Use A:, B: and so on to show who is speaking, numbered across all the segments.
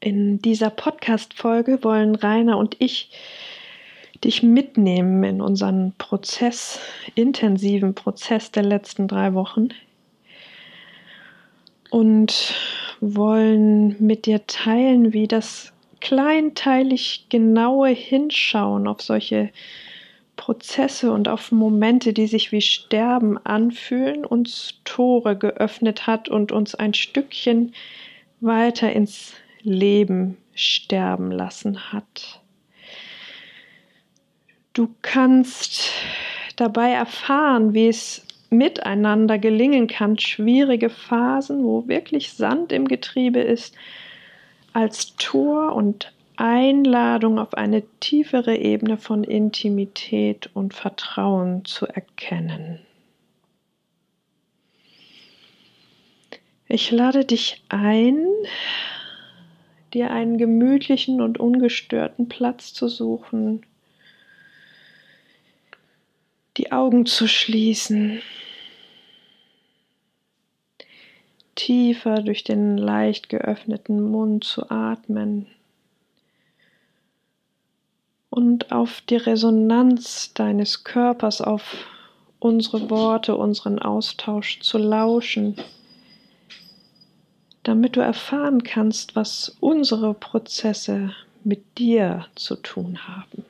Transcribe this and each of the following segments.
A: In dieser Podcast-Folge wollen Rainer und ich dich mitnehmen in unseren Prozess, intensiven Prozess der letzten drei Wochen und wollen mit dir teilen, wie das kleinteilig genaue Hinschauen auf solche Prozesse und auf Momente, die sich wie Sterben anfühlen, uns Tore geöffnet hat und uns ein Stückchen weiter ins Leben sterben lassen hat. Du kannst dabei erfahren, wie es miteinander gelingen kann, schwierige Phasen, wo wirklich Sand im Getriebe ist, als Tor und Einladung auf eine tiefere Ebene von Intimität und Vertrauen zu erkennen. Ich lade dich ein, dir einen gemütlichen und ungestörten Platz zu suchen, die Augen zu schließen, tiefer durch den leicht geöffneten Mund zu atmen. Und auf die Resonanz deines Körpers, auf unsere Worte, unseren Austausch zu lauschen damit du erfahren kannst, was unsere Prozesse mit dir zu tun haben.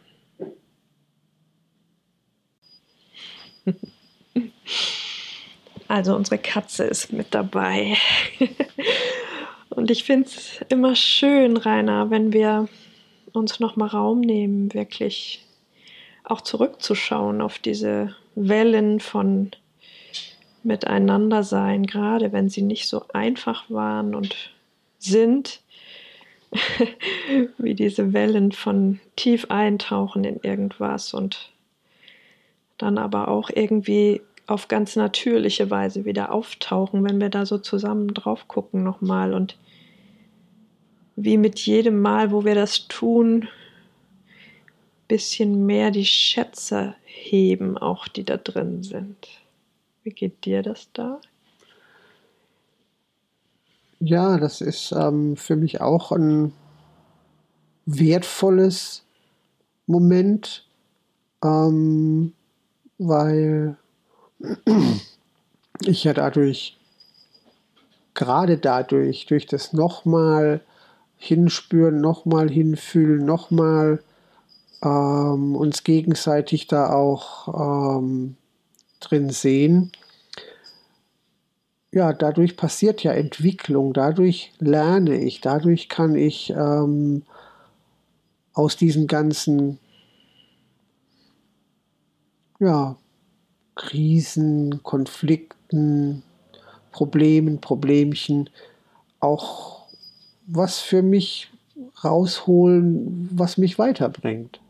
A: Also unsere Katze ist mit dabei. Und ich finde es immer schön, Rainer, wenn wir uns nochmal Raum nehmen, wirklich auch zurückzuschauen auf diese Wellen von miteinander sein, gerade wenn sie nicht so einfach waren und sind, wie diese Wellen von tief eintauchen in irgendwas und dann aber auch irgendwie auf ganz natürliche Weise wieder auftauchen, wenn wir da so zusammen drauf gucken nochmal und wie mit jedem Mal, wo wir das tun, bisschen mehr die Schätze heben, auch die da drin sind. Wie geht dir das da?
B: Ja, das ist ähm, für mich auch ein wertvolles Moment, ähm, weil ich ja dadurch, gerade dadurch, durch das nochmal hinspüren, nochmal hinfühlen, nochmal ähm, uns gegenseitig da auch ähm, drin sehen, ja, dadurch passiert ja Entwicklung, dadurch lerne ich, dadurch kann ich ähm, aus diesen ganzen ja, Krisen, Konflikten, Problemen, Problemchen auch was für mich rausholen, was mich weiterbringt.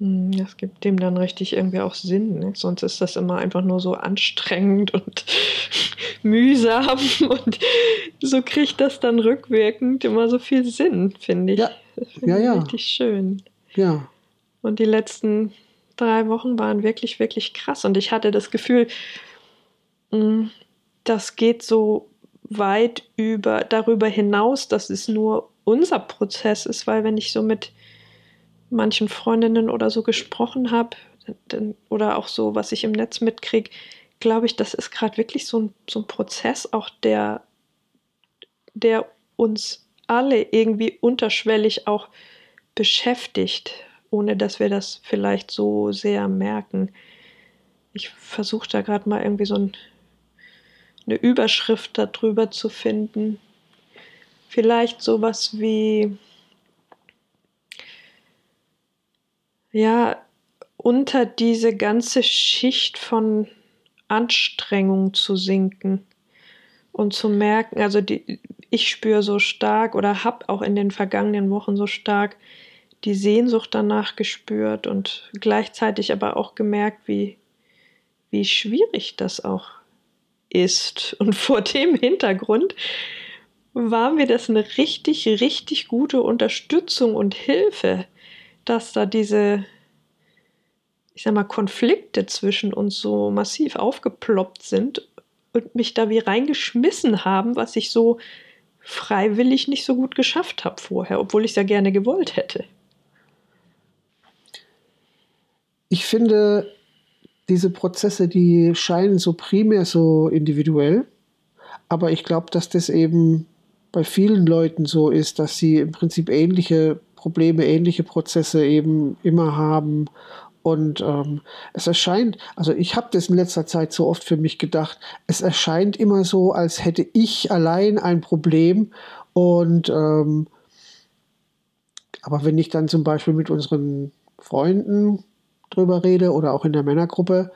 A: Hm, das gibt dem dann richtig irgendwie auch Sinn. Ne? Sonst ist das immer einfach nur so anstrengend und mühsam und so kriegt das dann rückwirkend immer so viel Sinn, finde ich.
B: Ja,
A: find
B: ja, ja.
A: Richtig schön.
B: Ja.
A: Und die letzten drei Wochen waren wirklich, wirklich krass. Und ich hatte das Gefühl, hm, das geht so weit über darüber hinaus, dass es nur unser Prozess ist, weil wenn ich so mit manchen Freundinnen oder so gesprochen habe oder auch so, was ich im Netz mitkriege, glaube ich, das ist gerade wirklich so ein, so ein Prozess, auch der, der uns alle irgendwie unterschwellig auch beschäftigt, ohne dass wir das vielleicht so sehr merken. Ich versuche da gerade mal irgendwie so ein, eine Überschrift darüber zu finden. Vielleicht sowas wie ja, unter diese ganze Schicht von Anstrengung zu sinken Und zu merken, also die, ich spüre so stark oder habe auch in den vergangenen Wochen so stark die Sehnsucht danach gespürt und gleichzeitig aber auch gemerkt, wie, wie schwierig das auch ist. Und vor dem Hintergrund war mir das eine richtig, richtig gute Unterstützung und Hilfe, dass da diese, ich sag mal, Konflikte zwischen uns so massiv aufgeploppt sind und mich da wie reingeschmissen haben, was ich so freiwillig nicht so gut geschafft habe vorher, obwohl ich es ja gerne gewollt hätte.
B: Ich finde, diese Prozesse, die scheinen so primär so individuell, aber ich glaube, dass das eben bei vielen Leuten so ist, dass sie im Prinzip ähnliche Probleme, ähnliche Prozesse eben immer haben. Und ähm, es erscheint, also ich habe das in letzter Zeit so oft für mich gedacht, es erscheint immer so, als hätte ich allein ein Problem. Und ähm, aber wenn ich dann zum Beispiel mit unseren Freunden drüber rede oder auch in der Männergruppe,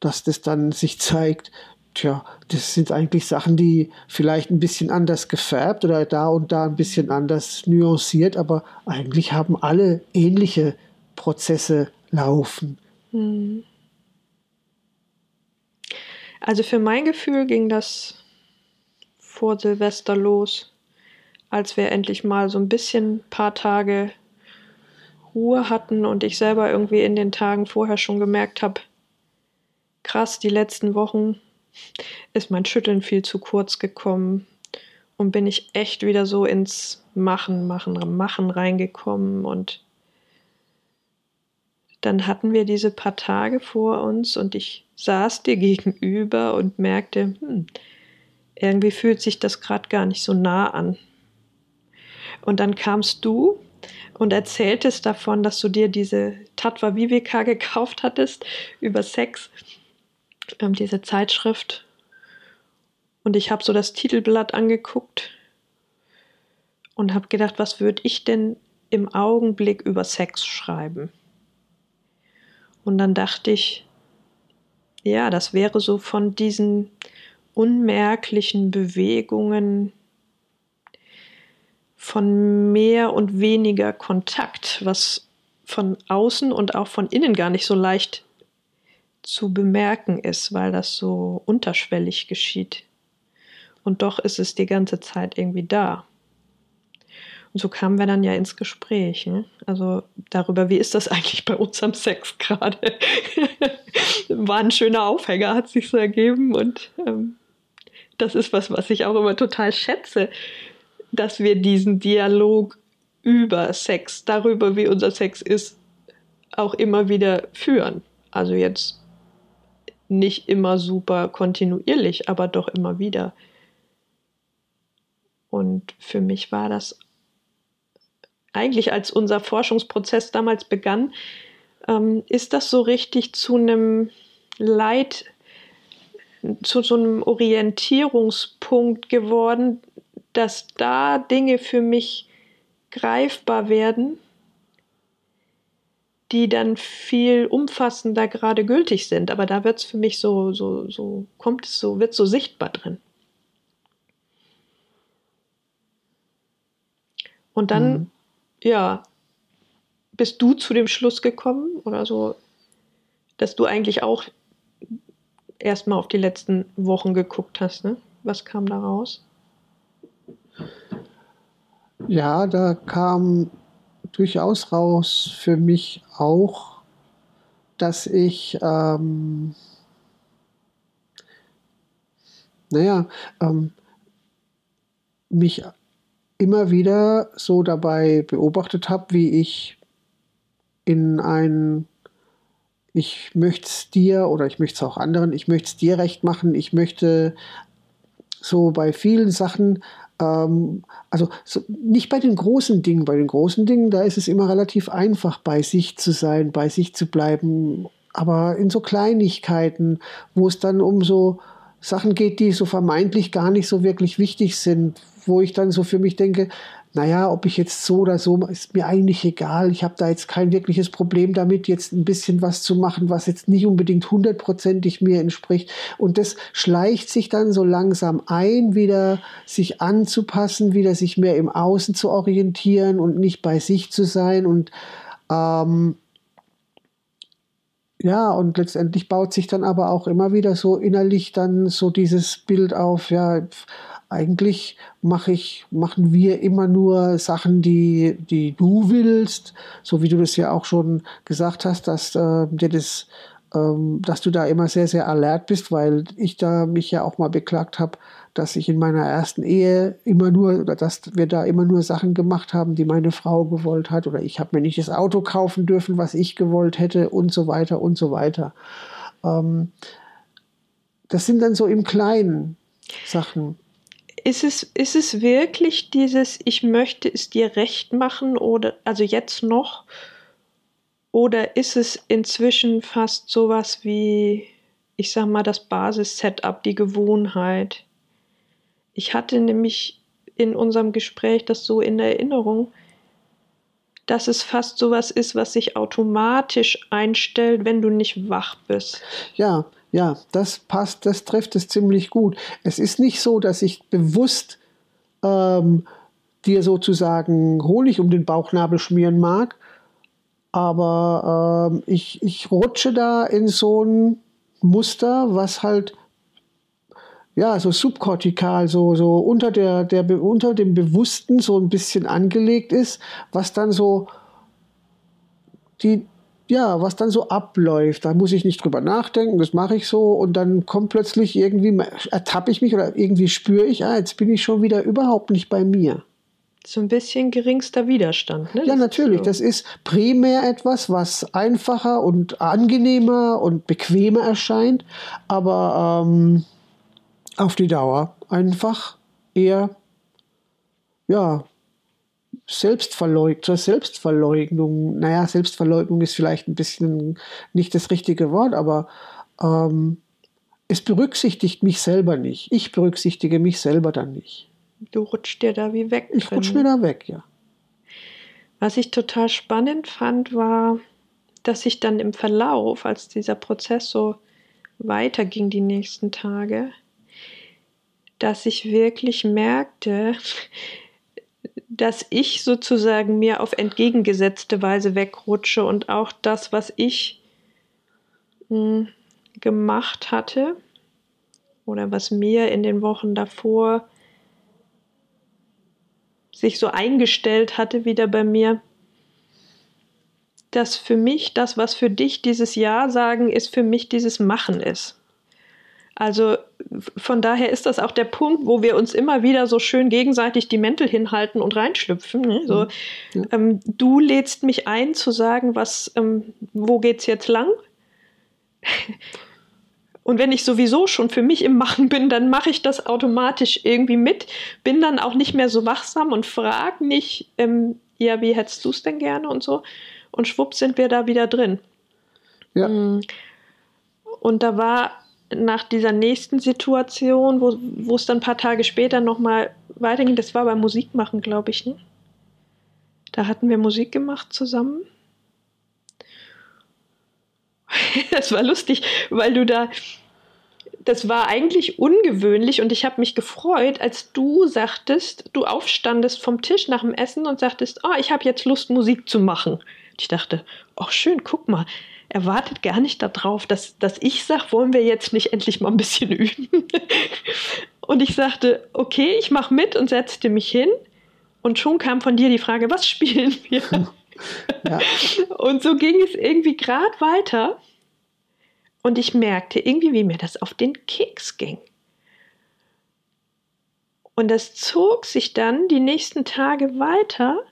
B: dass das dann sich zeigt, tja, das sind eigentlich Sachen, die vielleicht ein bisschen anders gefärbt oder da und da ein bisschen anders nuanciert, aber eigentlich haben alle ähnliche Prozesse laufen. Hm.
A: Also für mein Gefühl ging das vor Silvester los, als wir endlich mal so ein bisschen paar Tage Ruhe hatten und ich selber irgendwie in den Tagen vorher schon gemerkt habe, krass, die letzten Wochen ist mein Schütteln viel zu kurz gekommen und bin ich echt wieder so ins Machen, Machen, Machen reingekommen und dann hatten wir diese paar Tage vor uns und ich saß dir gegenüber und merkte, hm, irgendwie fühlt sich das gerade gar nicht so nah an. Und dann kamst du und erzähltest davon, dass du dir diese Tatva Viveka gekauft hattest über Sex ähm, diese Zeitschrift. Und ich habe so das Titelblatt angeguckt und habe gedacht, was würde ich denn im Augenblick über Sex schreiben? Und dann dachte ich, ja, das wäre so von diesen unmerklichen Bewegungen von mehr und weniger Kontakt, was von außen und auch von innen gar nicht so leicht zu bemerken ist, weil das so unterschwellig geschieht. Und doch ist es die ganze Zeit irgendwie da. Und so kamen wir dann ja ins Gespräch. Ne? Also darüber, wie ist das eigentlich bei unserem Sex gerade? War ein schöner Aufhänger, hat sich so ergeben. Und ähm, das ist was, was ich auch immer total schätze, dass wir diesen Dialog über Sex, darüber, wie unser Sex ist, auch immer wieder führen. Also jetzt nicht immer super kontinuierlich, aber doch immer wieder. Und für mich war das eigentlich, als unser Forschungsprozess damals begann, ähm, ist das so richtig zu einem Leit, zu so einem Orientierungspunkt geworden, dass da Dinge für mich greifbar werden, die dann viel umfassender gerade gültig sind. Aber da wird es für mich so, so, so, kommt es so, wird so sichtbar drin. Und dann, mhm. ja, bist du zu dem Schluss gekommen oder so, dass du eigentlich auch erstmal auf die letzten Wochen geguckt hast, ne? Was kam da raus?
B: Ja, da kam durchaus raus für mich auch, dass ich, ähm, naja, ähm, mich immer wieder so dabei beobachtet habe, wie ich in ein, ich möchte es dir oder ich möchte es auch anderen, ich möchte es dir recht machen, ich möchte so bei vielen Sachen also so, nicht bei den großen Dingen. Bei den großen Dingen, da ist es immer relativ einfach, bei sich zu sein, bei sich zu bleiben. Aber in so Kleinigkeiten, wo es dann um so Sachen geht, die so vermeintlich gar nicht so wirklich wichtig sind, wo ich dann so für mich denke, naja, ob ich jetzt so oder so, ist mir eigentlich egal. Ich habe da jetzt kein wirkliches Problem damit, jetzt ein bisschen was zu machen, was jetzt nicht unbedingt hundertprozentig mir entspricht. Und das schleicht sich dann so langsam ein, wieder sich anzupassen, wieder sich mehr im Außen zu orientieren und nicht bei sich zu sein. Und ähm, ja, und letztendlich baut sich dann aber auch immer wieder so innerlich dann so dieses Bild auf, ja, eigentlich mache ich, machen wir immer nur Sachen, die, die du willst, so wie du das ja auch schon gesagt hast, dass äh, dir das, ähm, dass du da immer sehr, sehr alert bist, weil ich da mich ja auch mal beklagt habe, dass ich in meiner ersten Ehe immer nur, oder dass wir da immer nur Sachen gemacht haben, die meine Frau gewollt hat, oder ich habe mir nicht das Auto kaufen dürfen, was ich gewollt hätte, und so weiter und so weiter. Ähm, das sind dann so im Kleinen Sachen
A: ist es, ist es wirklich dieses, ich möchte es dir recht machen oder, also jetzt noch, oder ist es inzwischen fast sowas wie, ich sag mal, das Basis-Setup, die Gewohnheit? Ich hatte nämlich in unserem Gespräch das so in Erinnerung, dass es fast sowas ist, was sich automatisch einstellt, wenn du nicht wach bist.
B: Ja, ja, das passt, das trifft es ziemlich gut. Es ist nicht so, dass ich bewusst ähm, dir sozusagen Honig um den Bauchnabel schmieren mag, aber ähm, ich, ich rutsche da in so ein Muster, was halt ja, so subkortikal, so, so unter, der, der, unter dem Bewussten so ein bisschen angelegt ist, was dann so die, ja, was dann so abläuft. Da muss ich nicht drüber nachdenken, das mache ich so und dann kommt plötzlich irgendwie, ertappe ich mich oder irgendwie spüre ich, ah, jetzt bin ich schon wieder überhaupt nicht bei mir.
A: So ein bisschen geringster Widerstand, ne?
B: Ja, natürlich. So. Das ist primär etwas, was einfacher und angenehmer und bequemer erscheint, aber ähm, auf die Dauer einfach eher, ja, Selbstverleug zur Selbstverleugnung. Naja, Selbstverleugnung ist vielleicht ein bisschen nicht das richtige Wort, aber ähm, es berücksichtigt mich selber nicht. Ich berücksichtige mich selber dann nicht.
A: Du rutschst dir da wie weg.
B: Ich rutsch mir da weg, ja.
A: Was ich total spannend fand, war, dass ich dann im Verlauf, als dieser Prozess so weiterging die nächsten Tage, dass ich wirklich merkte, dass ich sozusagen mir auf entgegengesetzte Weise wegrutsche und auch das, was ich mh, hm, gemacht hatte oder was mir in den Wochen davor sich so eingestellt hatte wieder bei mir, dass für mich das, was für dich dieses Ja sagen ist, für mich dieses Machen ist. Also von daher ist das auch der Punkt, wo wir uns immer wieder so schön gegenseitig die Mäntel hinhalten und reinschlüpfen. Ne? So, ja. ähm, du lädst mich ein zu sagen, was, ähm, wo geht's jetzt lang? Und wenn ich sowieso schon für mich im Machen bin, dann mache ich das automatisch irgendwie mit, bin dann auch nicht mehr so wachsam und frage nicht, ähm, ja, wie hättest du es denn gerne und so. Und schwupp sind wir da wieder drin. Ja. Mm. Und da war nach dieser nächsten Situation, wo, es dann ein paar Tage später nochmal weiterging, das war beim Musikmachen, glaube ich, ne? Da hatten wir Musik gemacht zusammen. das war lustig, weil du da, das war eigentlich ungewöhnlich und ich habe mich gefreut, als du sagtest, du aufstandest vom Tisch nach dem Essen und sagtest, oh, ich habe jetzt Lust, Musik zu machen. Ich dachte, ach oh, schön, guck mal, er wartet gar nicht darauf, dass, dass ich sage, wollen wir jetzt nicht endlich mal ein bisschen üben? und ich sagte, okay, ich mache mit und setzte mich hin. Und schon kam von dir die Frage, was spielen wir? Ja. Und so ging es irgendwie gerade weiter. Und ich merkte irgendwie, wie mir das auf den Keks ging. Und das zog sich dann die nächsten Tage weiter.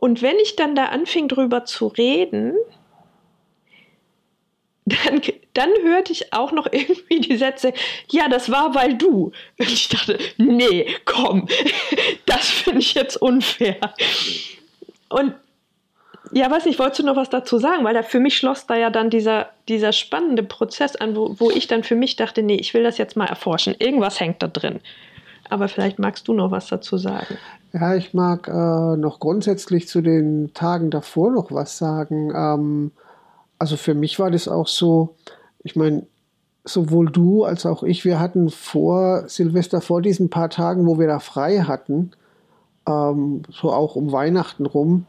A: Und wenn ich dann da anfing drüber zu reden, dann, dann hörte ich auch noch irgendwie die Sätze, ja, das war weil du. Und ich dachte, nee, komm, das finde ich jetzt unfair. Und ja, weiß ich, wolltest du noch was dazu sagen? Weil da für mich schloss da ja dann dieser, dieser spannende Prozess an, wo, wo ich dann für mich dachte, nee, ich will das jetzt mal erforschen. Irgendwas hängt da drin. Aber vielleicht magst du noch was dazu sagen.
B: Ja, ich mag äh, noch grundsätzlich zu den Tagen davor noch was sagen. Ähm, also für mich war das auch so, ich meine, sowohl du als auch ich, wir hatten vor Silvester, vor diesen paar Tagen, wo wir da frei hatten, ähm, so auch um Weihnachten rum.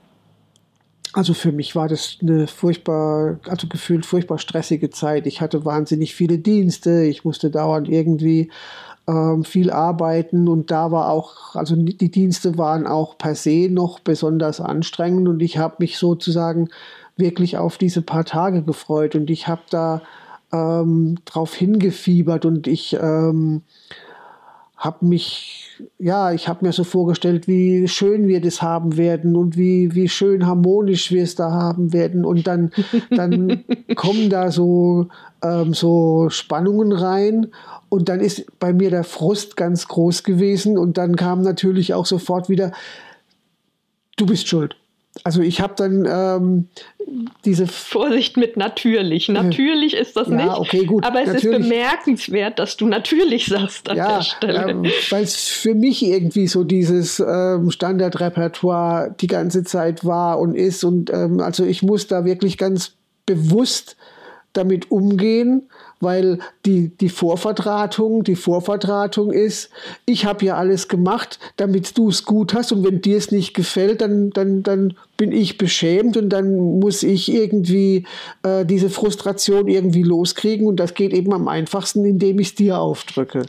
B: Also für mich war das eine furchtbar, also gefühlt furchtbar stressige Zeit. Ich hatte wahnsinnig viele Dienste, ich musste dauernd irgendwie ähm, viel arbeiten und da war auch, also die Dienste waren auch per se noch besonders anstrengend und ich habe mich sozusagen wirklich auf diese paar Tage gefreut und ich habe da ähm, drauf hingefiebert und ich ähm, habe mich, ja, ich habe mir so vorgestellt, wie schön wir das haben werden und wie, wie schön harmonisch wir es da haben werden. Und dann, dann kommen da so, ähm, so Spannungen rein. Und dann ist bei mir der Frust ganz groß gewesen. Und dann kam natürlich auch sofort wieder, du bist schuld. Also ich habe dann ähm, diese
A: Vorsicht mit natürlich. Natürlich ist das ja, nicht.
B: Okay, gut,
A: aber es natürlich. ist bemerkenswert, dass du natürlich sagst an ja, der Stelle.
B: Ähm, Weil es für mich irgendwie so dieses ähm, Standardrepertoire die ganze Zeit war und ist. Und ähm, also ich muss da wirklich ganz bewusst damit umgehen weil die, die Vorverdrahtung, die Vorverdrahtung ist, ich habe ja alles gemacht, damit du es gut hast und wenn dir es nicht gefällt, dann, dann, dann bin ich beschämt und dann muss ich irgendwie äh, diese Frustration irgendwie loskriegen und das geht eben am einfachsten, indem ich es dir aufdrücke.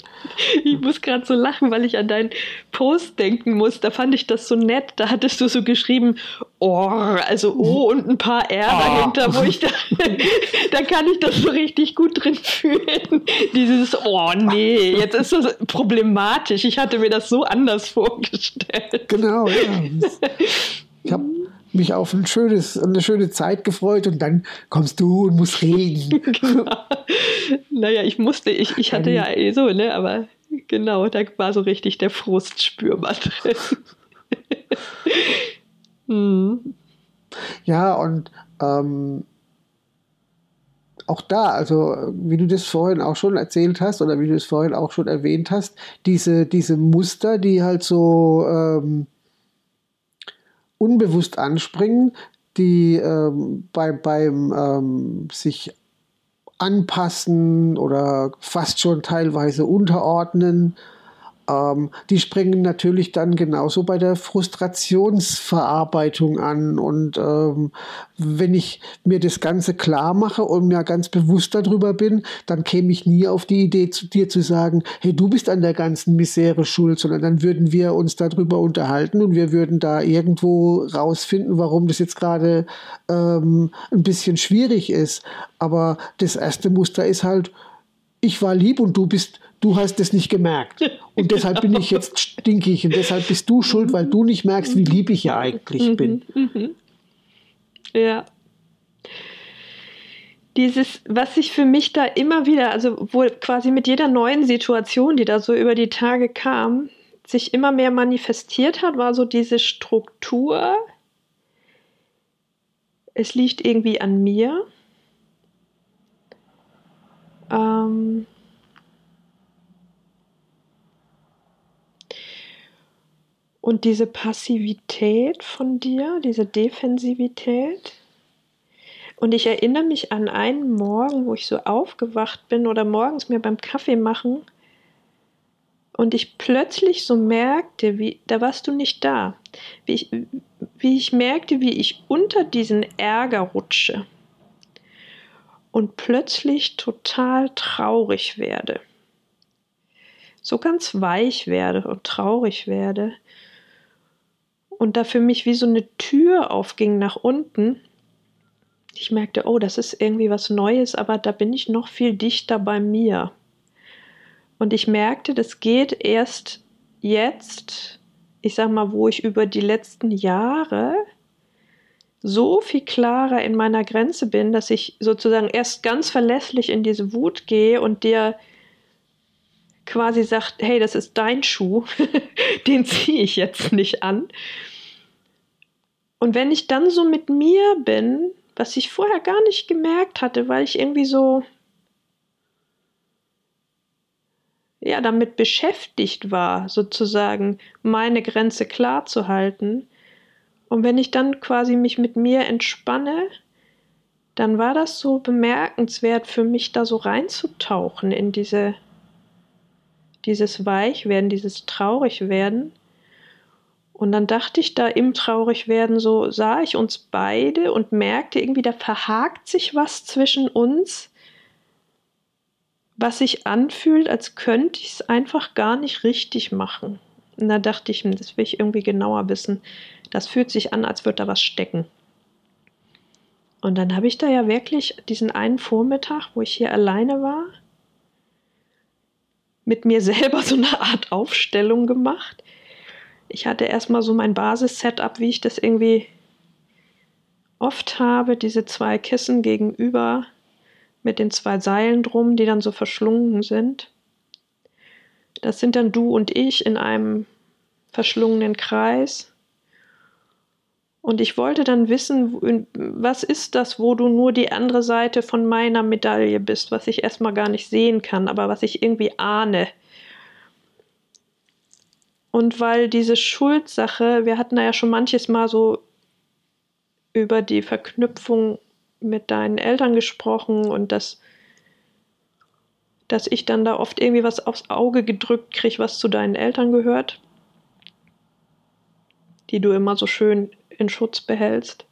A: Ich muss gerade so lachen, weil ich an deinen Post denken muss. Da fand ich das so nett. Da hattest du so geschrieben, oh, also O und ein paar R dahinter, wo ich da, da kann ich das so richtig gut drin fühlen. Dieses, oh nee, jetzt ist das problematisch. Ich hatte mir das so anders vorgestellt.
B: Genau, ja. Ich habe mich auf ein schönes, eine schöne Zeit gefreut und dann kommst du und musst reden. genau.
A: Naja, ich musste, ich, ich hatte ja eh so, ne, aber genau, da war so richtig der Frust spürbar drin.
B: hm. Ja, und ähm, auch da, also wie du das vorhin auch schon erzählt hast oder wie du es vorhin auch schon erwähnt hast, diese, diese Muster, die halt so ähm, unbewusst anspringen, die ähm, bei, beim ähm, sich anpassen oder fast schon teilweise unterordnen ähm, die springen natürlich dann genauso bei der Frustrationsverarbeitung an. Und ähm, wenn ich mir das Ganze klar mache und mir ganz bewusst darüber bin, dann käme ich nie auf die Idee, zu dir zu sagen, hey, du bist an der ganzen Misere schuld, sondern dann würden wir uns darüber unterhalten und wir würden da irgendwo rausfinden, warum das jetzt gerade ähm, ein bisschen schwierig ist. Aber das erste Muster ist halt, ich war lieb und du bist du hast es nicht gemerkt. Und deshalb bin ich jetzt stinkig und deshalb bist du schuld, weil du nicht merkst, wie lieb ich ja eigentlich mhm, bin. Mhm.
A: Ja. Dieses, was sich für mich da immer wieder, also wohl quasi mit jeder neuen Situation, die da so über die Tage kam, sich immer mehr manifestiert hat, war so diese Struktur. Es liegt irgendwie an mir. Ähm, Und diese Passivität von dir, diese Defensivität. Und ich erinnere mich an einen Morgen, wo ich so aufgewacht bin oder morgens mir beim Kaffee machen und ich plötzlich so merkte, wie, da warst du nicht da, wie ich, wie ich merkte, wie ich unter diesen Ärger rutsche und plötzlich total traurig werde. So ganz weich werde und traurig werde und da für mich wie so eine Tür aufging nach unten. Ich merkte, oh, das ist irgendwie was Neues, aber da bin ich noch viel dichter bei mir. Und ich merkte, das geht erst jetzt, ich sag mal, wo ich über die letzten Jahre so viel klarer in meiner Grenze bin, dass ich sozusagen erst ganz verlässlich in diese Wut gehe und dir quasi sagt, hey, das ist dein Schuh, den ziehe ich jetzt nicht an. Und wenn ich dann so mit mir bin, was ich vorher gar nicht gemerkt hatte, weil ich irgendwie so, ja damit beschäftigt war, sozusagen meine Grenze klar zu halten. Und wenn ich dann quasi mich mit mir entspanne, dann war das so bemerkenswert für mich, da so reinzutauchen in diese, dieses Weichwerden, dieses Traurigwerden. Und dann dachte ich da im Traurigwerden so, sah ich uns beide und merkte irgendwie, da verhakt sich was zwischen uns was sich anfühlt, als könnte ich es einfach gar nicht richtig machen. Und da dachte ich, das will ich irgendwie genauer wissen. Das fühlt sich an, als würde da was stecken. Und dann habe ich da ja wirklich diesen einen Vormittag, wo ich hier alleine war, mit mir selber so eine Art Aufstellung gemacht. Ich hatte erstmal so mein Basis-Setup, wie ich das irgendwie oft habe, diese zwei Kissen gegenüber mit den zwei Seilen drum, die dann so verschlungen sind. Das sind dann du und ich in einem verschlungenen Kreis. Und ich wollte dann wissen, was ist das, wo du nur die andere Seite von meiner Medaille bist, was ich erstmal gar nicht sehen kann, aber was ich irgendwie ahne. Und weil diese Schuldsache, wir hatten da ja schon manches Mal so über die Verknüpfung mit deinen Eltern gesprochen und dass, dass ich dann da oft irgendwie was aufs Auge gedrückt kriege, was zu deinen Eltern gehört, die du immer so schön in Schutz behältst.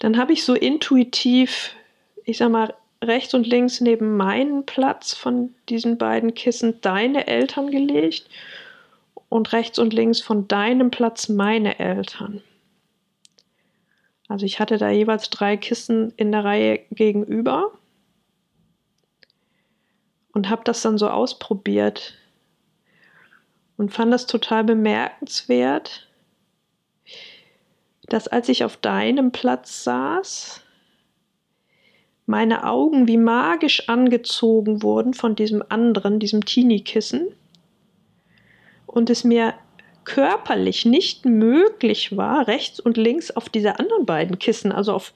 A: Dann habe ich so intuitiv, ich sag mal, rechts und links neben meinen Platz von diesen beiden Kissen deine Eltern gelegt und rechts und links von deinem Platz meine Eltern. Also ich hatte da jeweils drei Kissen in der Reihe gegenüber und habe das dann so ausprobiert und fand das total bemerkenswert, dass als ich auf deinem Platz saß, meine Augen wie magisch angezogen wurden von diesem anderen, diesem Teenie-Kissen und es mir körperlich nicht möglich war, rechts und links auf diese anderen beiden Kissen, also auf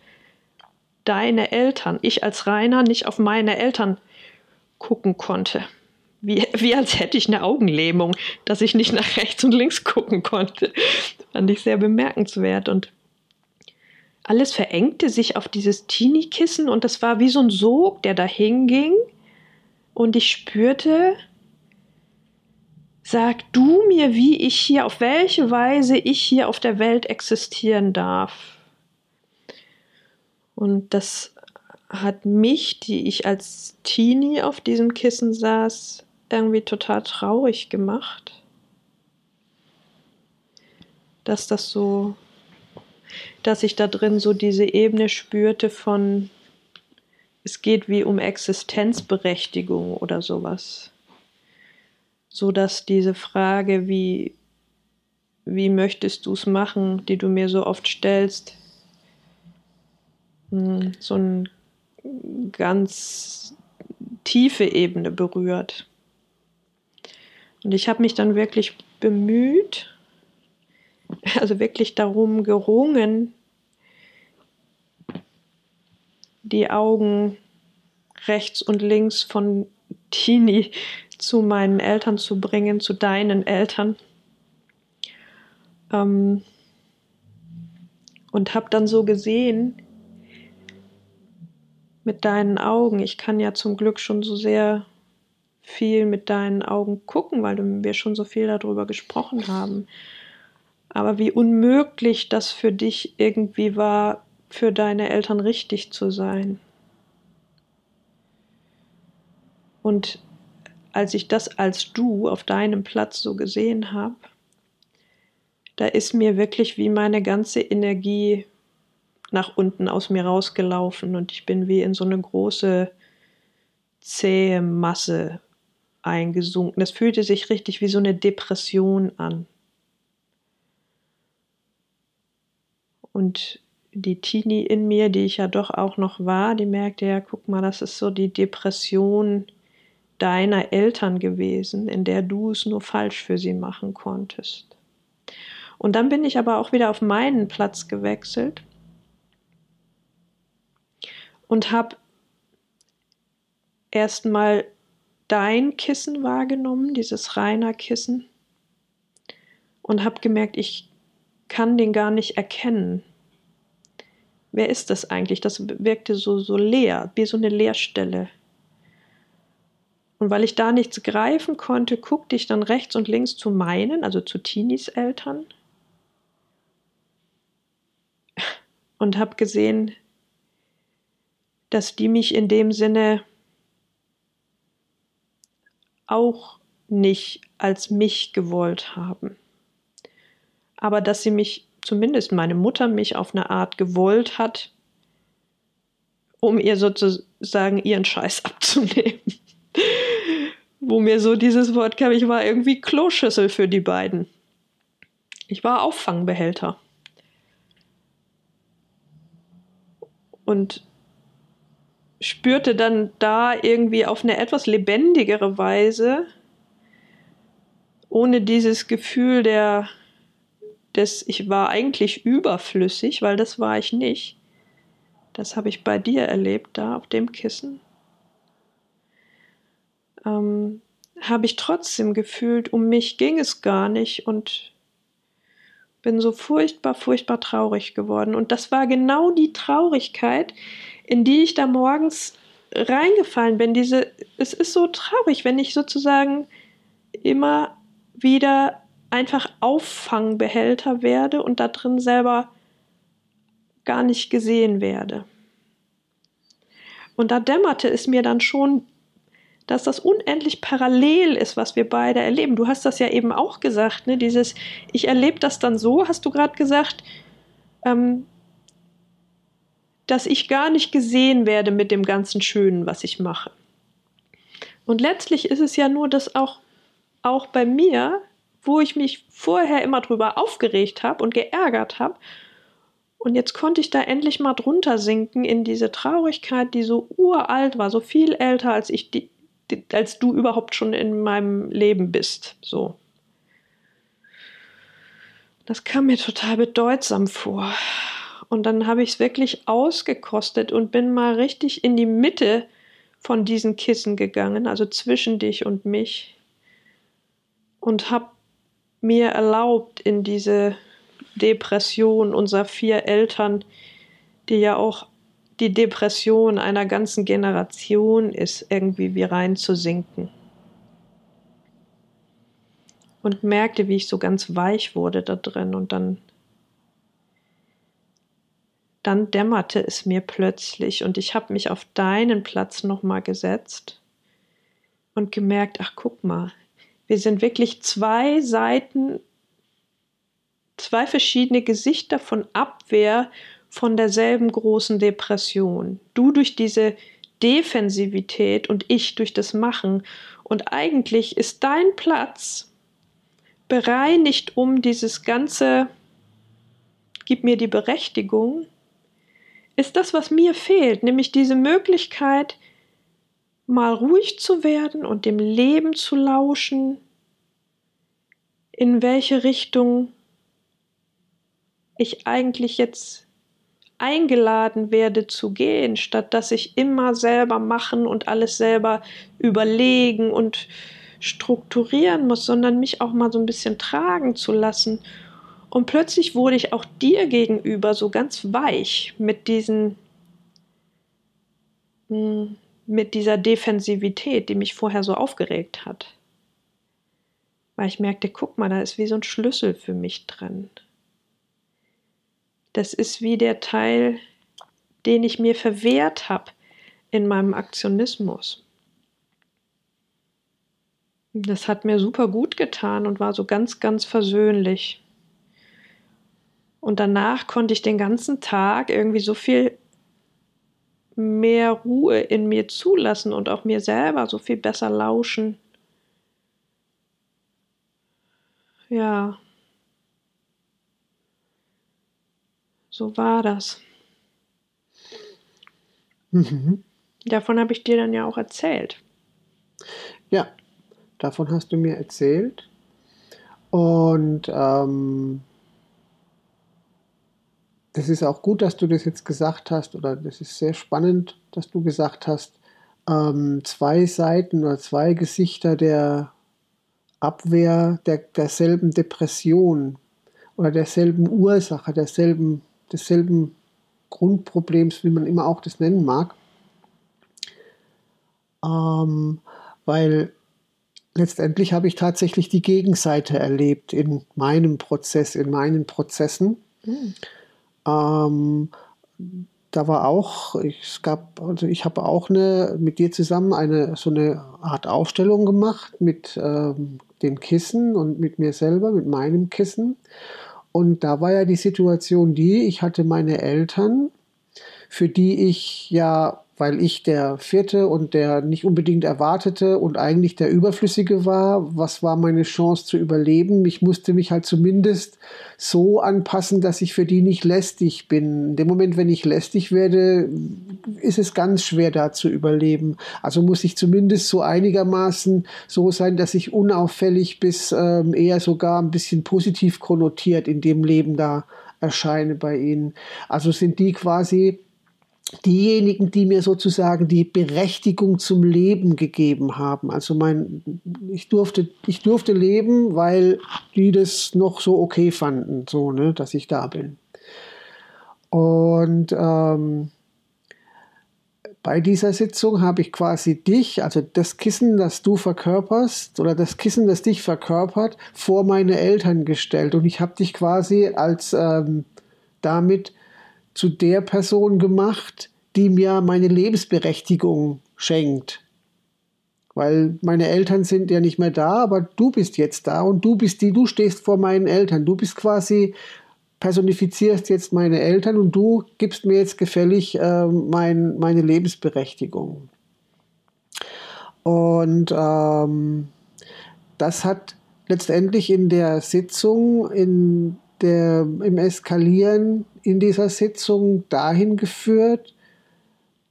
A: deine Eltern, ich als Rainer nicht auf meine Eltern gucken konnte. Wie, wie als hätte ich eine Augenlähmung, dass ich nicht nach rechts und links gucken konnte. Fand ich sehr bemerkenswert. Und alles verengte sich auf dieses Teenie-Kissen und das war wie so ein Sog, der da hinging. Und ich spürte, Sag du mir, wie ich hier, auf welche Weise ich hier auf der Welt existieren darf. Und das hat mich, die ich als Teenie auf diesem Kissen saß, irgendwie total traurig gemacht. Dass das so, dass ich da drin so diese Ebene spürte von, es geht wie um Existenzberechtigung oder sowas so dass diese Frage, wie, wie möchtest du es machen, die du mir so oft stellst, hm, so eine ganz tiefe Ebene berührt. Und ich habe mich dann wirklich bemüht, also wirklich darum gerungen, die Augen rechts und links von Tini zu meinen Eltern zu bringen, zu deinen Eltern. Ähm, und habe dann so gesehen, mit deinen Augen, ich kann ja zum Glück schon so sehr viel mit deinen Augen gucken, weil wir schon so viel darüber gesprochen haben. Aber wie unmöglich das für dich irgendwie war, für deine Eltern richtig zu sein. Und als ich das als du auf deinem Platz so gesehen habe, da ist mir wirklich wie meine ganze Energie nach unten aus mir rausgelaufen und ich bin wie in so eine große zähe Masse eingesunken. Das fühlte sich richtig wie so eine Depression an. Und die Teenie in mir, die ich ja doch auch noch war, die merkte ja, guck mal, das ist so die Depression, deiner Eltern gewesen, in der du es nur falsch für sie machen konntest. Und dann bin ich aber auch wieder auf meinen Platz gewechselt und habe erstmal dein Kissen wahrgenommen, dieses reiner Kissen, und habe gemerkt, ich kann den gar nicht erkennen. Wer ist das eigentlich? Das wirkte so, so leer, wie so eine Leerstelle. Und weil ich da nichts greifen konnte, guckte ich dann rechts und links zu meinen, also zu Tinis Eltern. Und habe gesehen, dass die mich in dem Sinne auch nicht als mich gewollt haben. Aber dass sie mich, zumindest meine Mutter mich auf eine Art gewollt hat, um ihr sozusagen ihren Scheiß abzunehmen. Wo mir so dieses Wort kam, ich war irgendwie Kloschüssel für die beiden. Ich war Auffangbehälter. Und spürte dann da irgendwie auf eine etwas lebendigere Weise, ohne dieses Gefühl der, des, ich war eigentlich überflüssig, weil das war ich nicht. Das habe ich bei dir erlebt, da auf dem Kissen. Ähm, habe ich trotzdem gefühlt, um mich ging es gar nicht und bin so furchtbar, furchtbar traurig geworden. Und das war genau die Traurigkeit, in die ich da morgens reingefallen bin. Diese, es ist so traurig, wenn ich sozusagen immer wieder einfach Auffangbehälter werde und da drin selber gar nicht gesehen werde. Und da dämmerte es mir dann schon, dass das unendlich parallel ist, was wir beide erleben. Du hast das ja eben auch gesagt, ne? Dieses, ich erlebe das dann so, hast du gerade gesagt, ähm, dass ich gar nicht gesehen werde mit dem ganzen Schönen, was ich mache. Und letztlich ist es ja nur, dass auch, auch bei mir, wo ich mich vorher immer drüber aufgeregt habe und geärgert habe, und jetzt konnte ich da endlich mal drunter sinken in diese Traurigkeit, die so uralt war, so viel älter als ich, die, die, als du überhaupt schon in meinem Leben bist. So. Das kam mir total bedeutsam vor. Und dann habe ich es wirklich ausgekostet und bin mal richtig in die Mitte von diesen Kissen gegangen, also zwischen dich und mich. Und habe mir erlaubt, in diese Depression unserer vier Eltern, die ja auch die Depression einer ganzen Generation ist, irgendwie wie reinzusinken. Und merkte, wie ich so ganz weich wurde da drin und dann dann dämmerte es mir plötzlich und ich habe mich auf deinen Platz nochmal gesetzt und gemerkt, ach guck mal, wir sind wirklich zwei Seiten, zwei verschiedene Gesichter von Abwehr von derselben großen Depression. Du durch diese Defensivität und ich durch das Machen. Und eigentlich ist dein Platz bereinigt um dieses ganze, gib mir die Berechtigung, ist das, was mir fehlt, nämlich diese Möglichkeit, mal ruhig zu werden und dem Leben zu lauschen, in welche Richtung ich eigentlich jetzt eingeladen werde zu gehen, statt dass ich immer selber machen und alles selber überlegen und strukturieren muss, sondern mich auch mal so ein bisschen tragen zu lassen und plötzlich wurde ich auch dir gegenüber so ganz weich mit diesen, hm, mit dieser Defensivität, die mich vorher so aufgeregt hat. Weil ich merkte, guck mal, da ist wie so ein Schlüssel für mich drin. Das ist wie der Teil, den ich mir verwehrt habe in meinem Aktionismus. Das hat mir super gut getan und war so ganz, ganz versöhnlich. Und danach konnte ich den ganzen Tag irgendwie so viel mehr Ruhe in mir zulassen und auch mir selber so viel besser lauschen. Ja. So war das. Mhm. Davon habe ich dir dann ja auch erzählt.
B: Ja, davon hast du mir erzählt. Und ähm, das ist auch gut, dass du das jetzt gesagt hast, oder das ist sehr spannend, dass du gesagt hast, ähm, zwei Seiten oder zwei Gesichter der Abwehr der, derselben Depression oder derselben Ursache, derselben, desselben Grundproblems, wie man immer auch das nennen mag. Ähm, weil letztendlich habe ich tatsächlich die Gegenseite erlebt in meinem Prozess, in meinen Prozessen. Mhm. Ähm, da war auch, es gab, also ich habe auch eine, mit dir zusammen eine so eine Art Aufstellung gemacht mit ähm, den Kissen und mit mir selber, mit meinem Kissen. Und da war ja die Situation die, ich hatte meine Eltern, für die ich ja weil ich der vierte und der nicht unbedingt erwartete und eigentlich der überflüssige war. Was war meine Chance zu überleben? Ich musste mich halt zumindest so anpassen, dass ich für die nicht lästig bin. In dem Moment, wenn ich lästig werde, ist es ganz schwer da zu überleben. Also muss ich zumindest so einigermaßen so sein, dass ich unauffällig bis ähm, eher sogar ein bisschen positiv konnotiert in dem Leben da erscheine bei ihnen. Also sind die quasi diejenigen, die mir sozusagen die Berechtigung zum Leben gegeben haben. Also mein, ich durfte, ich durfte leben, weil die das noch so okay fanden, so, ne, dass ich da bin. Und ähm, bei dieser Sitzung habe ich quasi dich, also das Kissen, das du verkörperst oder das Kissen, das dich verkörpert, vor meine Eltern gestellt. Und ich habe dich quasi als ähm, damit zu der Person gemacht, die mir meine Lebensberechtigung schenkt. Weil meine Eltern sind ja nicht mehr da, aber du bist jetzt da und du bist die, du stehst vor meinen Eltern. Du bist quasi, personifizierst jetzt meine Eltern und du gibst mir jetzt gefällig äh, mein, meine Lebensberechtigung. Und ähm, das hat letztendlich in der Sitzung, in der, im Eskalieren in dieser Sitzung dahin geführt,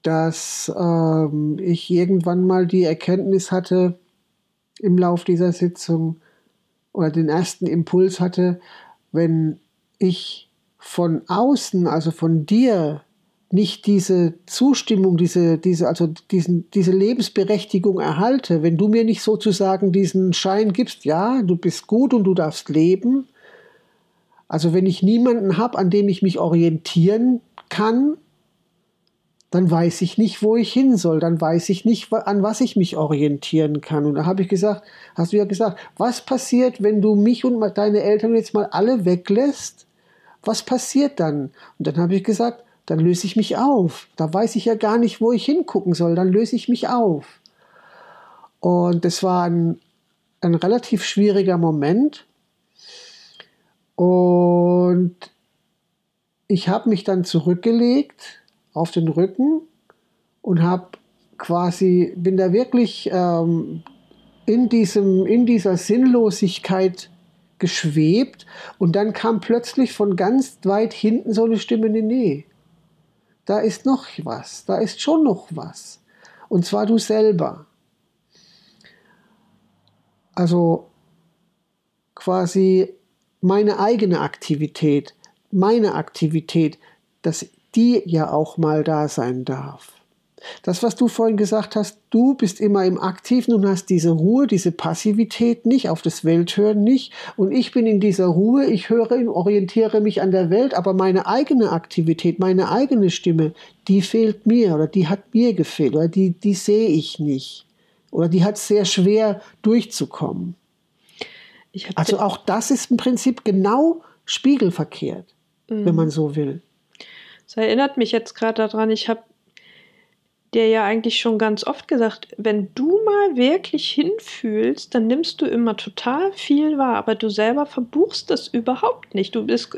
B: dass ähm, ich irgendwann mal die Erkenntnis hatte im Lauf dieser Sitzung oder den ersten Impuls hatte, wenn ich von außen, also von dir, nicht diese Zustimmung, diese, diese, also diesen, diese Lebensberechtigung erhalte, wenn du mir nicht sozusagen diesen Schein gibst, ja, du bist gut und du darfst leben, also wenn ich niemanden habe, an dem ich mich orientieren kann, dann weiß ich nicht, wo ich hin soll, dann weiß ich nicht, an was ich mich orientieren kann. Und da habe ich gesagt, hast du ja gesagt, was passiert, wenn du mich und deine Eltern jetzt mal alle weglässt? Was passiert dann? Und dann habe ich gesagt, dann löse ich mich auf. Da weiß ich ja gar nicht, wo ich hingucken soll, dann löse ich mich auf. Und das war ein, ein relativ schwieriger Moment, und ich habe mich dann zurückgelegt auf den Rücken und habe quasi, bin da wirklich ähm, in, diesem, in dieser Sinnlosigkeit geschwebt und dann kam plötzlich von ganz weit hinten so eine Stimme, nee, nee, da ist noch was, da ist schon noch was. Und zwar du selber. Also quasi meine eigene Aktivität, meine Aktivität, dass die ja auch mal da sein darf. Das, was du vorhin gesagt hast, du bist immer im Aktiven und hast diese Ruhe, diese Passivität nicht, auf das Welthören nicht. Und ich bin in dieser Ruhe, ich höre und orientiere mich an der Welt, aber meine eigene Aktivität, meine eigene Stimme, die fehlt mir oder die hat mir gefehlt oder die, die sehe ich nicht. Oder die hat sehr schwer durchzukommen also auch das ist im Prinzip genau spiegelverkehrt, mhm. wenn man so will.
A: Das erinnert mich jetzt gerade daran, ich habe dir ja eigentlich schon ganz oft gesagt, wenn du mal wirklich hinfühlst, dann nimmst du immer total viel wahr, aber du selber verbuchst das überhaupt nicht. Du bist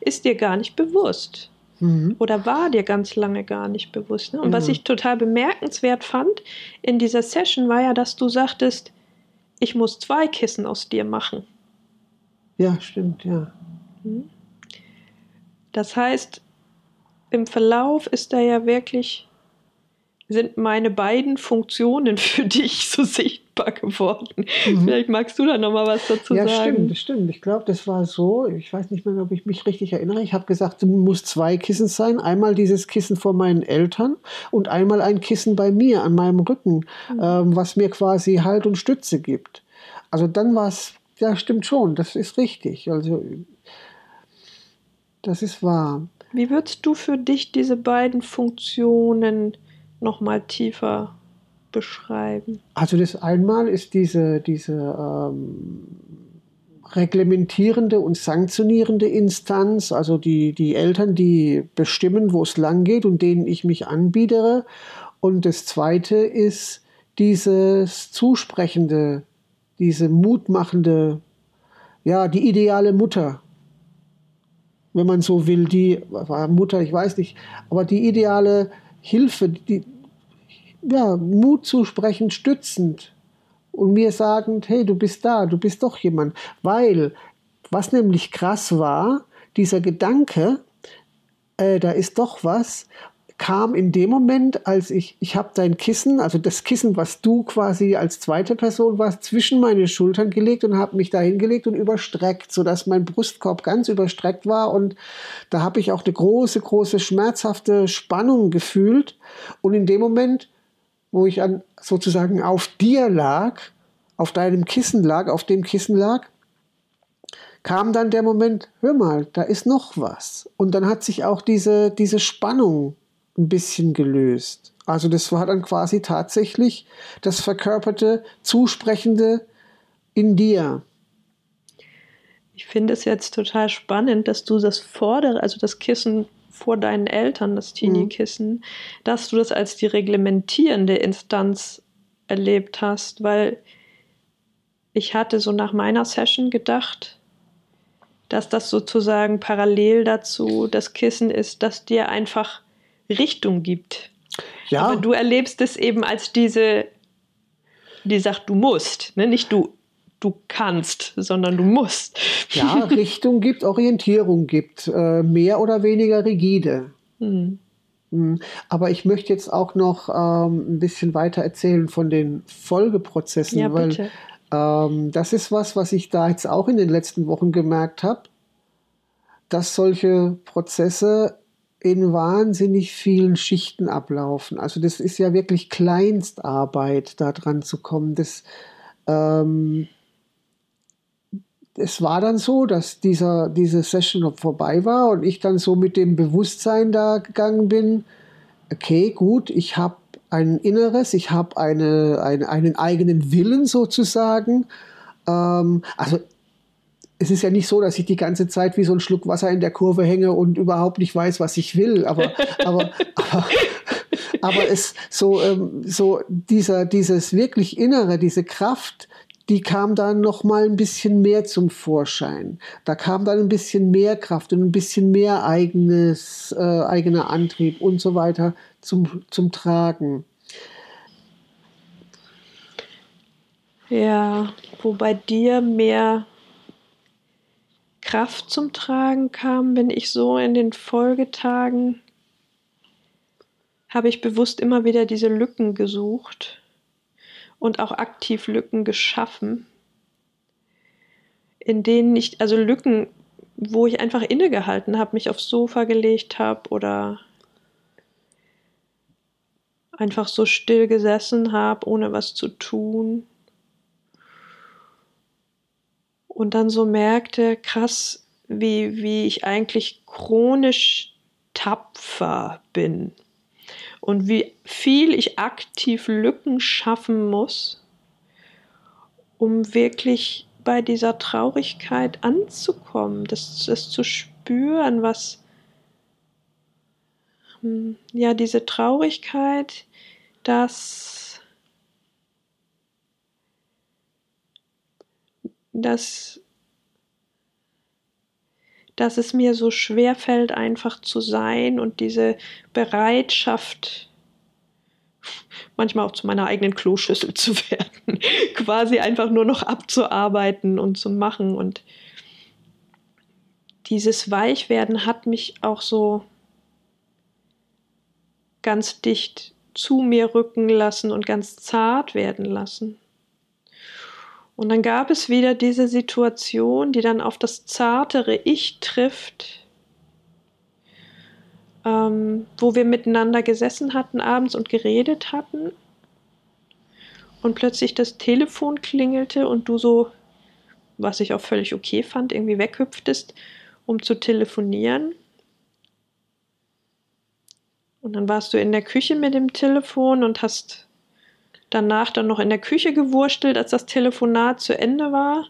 A: ist dir gar nicht bewusst. Mhm. Oder war dir ganz lange gar nicht bewusst. Ne? Und mhm. was ich total bemerkenswert fand in dieser Session war ja, dass du sagtest, ich muss zwei Kissen aus dir machen.
B: Ja, stimmt, ja.
A: Hm? Das heißt, im Verlauf ist da ja wirklich, sind meine beiden Funktionen für dich so sichtbar sichtbar geworden. Mhm. Vielleicht magst du da noch mal was dazu
B: ja,
A: sagen.
B: Ja, stimmt, stimmt. Ich glaube, das war so, ich weiß nicht mehr, ob ich mich richtig erinnere. Ich habe gesagt, es muss zwei Kissen sein. Einmal dieses Kissen vor meinen Eltern und einmal ein Kissen bei mir an meinem Rücken, mhm. ähm, was mir quasi Halt und Stütze gibt. Also dann war es, ja, stimmt schon, das ist richtig. Also das ist wahr.
A: Wie würdest du für dich diese beiden Funktionen noch mal tiefer beschreiben?
B: Also das einmal ist diese, diese ähm, reglementierende und sanktionierende Instanz, also die, die Eltern, die bestimmen, wo es lang geht und denen ich mich anbiedere. Und das zweite ist dieses zusprechende, diese mutmachende, ja, die ideale Mutter, wenn man so will, die Mutter, ich weiß nicht, aber die ideale Hilfe, die, ja, Mut zusprechen, stützend und mir sagend, hey, du bist da, du bist doch jemand. Weil, was nämlich krass war, dieser Gedanke, äh, da ist doch was, kam in dem Moment, als ich, ich habe dein Kissen, also das Kissen, was du quasi als zweite Person warst, zwischen meine Schultern gelegt und habe mich da hingelegt und überstreckt, sodass mein Brustkorb ganz überstreckt war. Und da habe ich auch eine große, große, schmerzhafte Spannung gefühlt. Und in dem Moment, wo ich an, sozusagen auf dir lag, auf deinem Kissen lag, auf dem Kissen lag, kam dann der Moment, hör mal, da ist noch was. Und dann hat sich auch diese, diese Spannung ein bisschen gelöst. Also das war dann quasi tatsächlich das verkörperte, zusprechende in dir.
A: Ich finde es jetzt total spannend, dass du das vordere, also das Kissen vor deinen Eltern, das Teenie-Kissen, mhm. dass du das als die reglementierende Instanz erlebt hast, weil ich hatte so nach meiner Session gedacht, dass das sozusagen parallel dazu das Kissen ist, das dir einfach Richtung gibt. Ja. Aber du erlebst es eben als diese, die sagt, du musst, ne? nicht du, du kannst, sondern du musst.
B: Ja, Richtung gibt, Orientierung gibt, äh, mehr oder weniger rigide. Mhm. Aber ich möchte jetzt auch noch ähm, ein bisschen weiter erzählen von den Folgeprozessen, ja, weil ähm, das ist was, was ich da jetzt auch in den letzten Wochen gemerkt habe, dass solche Prozesse in wahnsinnig vielen Schichten ablaufen. Also das ist ja wirklich Kleinstarbeit, da dran zu kommen. Das, ähm, es war dann so, dass dieser, diese Session vorbei war und ich dann so mit dem Bewusstsein da gegangen bin, okay, gut, ich habe ein Inneres, ich habe eine, eine, einen eigenen Willen sozusagen. Ähm, also es ist ja nicht so, dass ich die ganze Zeit wie so ein Schluck Wasser in der Kurve hänge und überhaupt nicht weiß, was ich will. Aber, aber, aber, aber es so, ähm, so dieser, dieses wirklich Innere, diese Kraft, die kam dann noch mal ein bisschen mehr zum Vorschein. Da kam dann ein bisschen mehr Kraft und ein bisschen mehr eigenes, äh, eigener Antrieb und so weiter zum, zum Tragen.
A: Ja, wo bei dir mehr Kraft zum Tragen kam, bin ich so in den Folgetagen, habe ich bewusst immer wieder diese Lücken gesucht und auch aktiv Lücken geschaffen, in denen ich, also Lücken, wo ich einfach innegehalten habe, mich aufs Sofa gelegt habe oder einfach so still gesessen habe, ohne was zu tun. Und dann so merkte, krass, wie, wie ich eigentlich chronisch tapfer bin und wie viel ich aktiv Lücken schaffen muss, um wirklich bei dieser Traurigkeit anzukommen, das, das zu spüren, was hm, ja diese Traurigkeit, dass dass, dass es mir so schwer fällt, einfach zu sein und diese Bereitschaft, manchmal auch zu meiner eigenen Kloschüssel zu werden, quasi einfach nur noch abzuarbeiten und zu machen. Und dieses Weichwerden hat mich auch so ganz dicht zu mir rücken lassen und ganz zart werden lassen. Und dann gab es wieder diese Situation, die dann auf das zartere Ich trifft, ähm, wo wir miteinander gesessen hatten abends und geredet hatten. Und plötzlich das Telefon klingelte und du so, was ich auch völlig okay fand, irgendwie weghüpftest, um zu telefonieren. Und dann warst du in der Küche mit dem Telefon und hast danach dann noch in der Küche gewurstelt, als das Telefonat zu Ende war.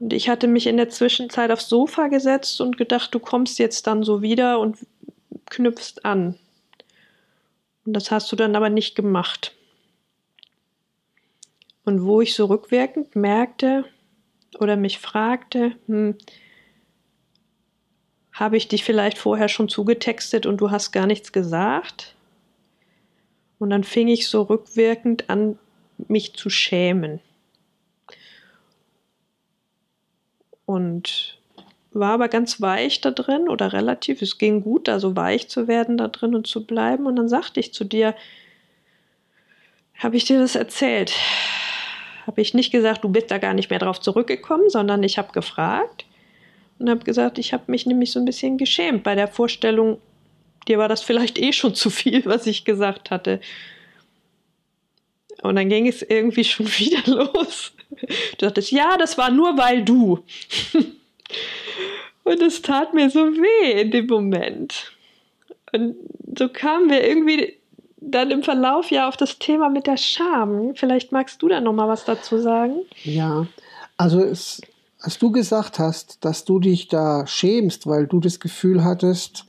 A: Und ich hatte mich in der Zwischenzeit aufs Sofa gesetzt und gedacht, du kommst jetzt dann so wieder und knüpfst an. Und das hast du dann aber nicht gemacht. Und wo ich so rückwirkend merkte oder mich fragte, hm, habe ich dich vielleicht vorher schon zugetextet und du hast gar nichts gesagt? Und dann fing ich so rückwirkend an, mich zu schämen. Und war aber ganz weich da drin oder relativ. Es ging gut, da so weich zu werden da drin und zu bleiben. Und dann sagte ich zu dir, habe ich dir das erzählt? Habe ich nicht gesagt, du bist da gar nicht mehr drauf zurückgekommen, sondern ich habe gefragt und habe gesagt, ich habe mich nämlich so ein bisschen geschämt bei der Vorstellung, dir war das vielleicht eh schon zu viel, was ich gesagt hatte. Und dann ging es irgendwie schon wieder los. Du sagtest, ja, das war nur weil du. Und es tat mir so weh in dem Moment. Und so kamen wir irgendwie dann im Verlauf ja auf das Thema mit der Scham. Vielleicht magst du da noch mal was dazu sagen.
B: Ja, also es, als du gesagt hast, dass du dich da schämst, weil du das Gefühl hattest,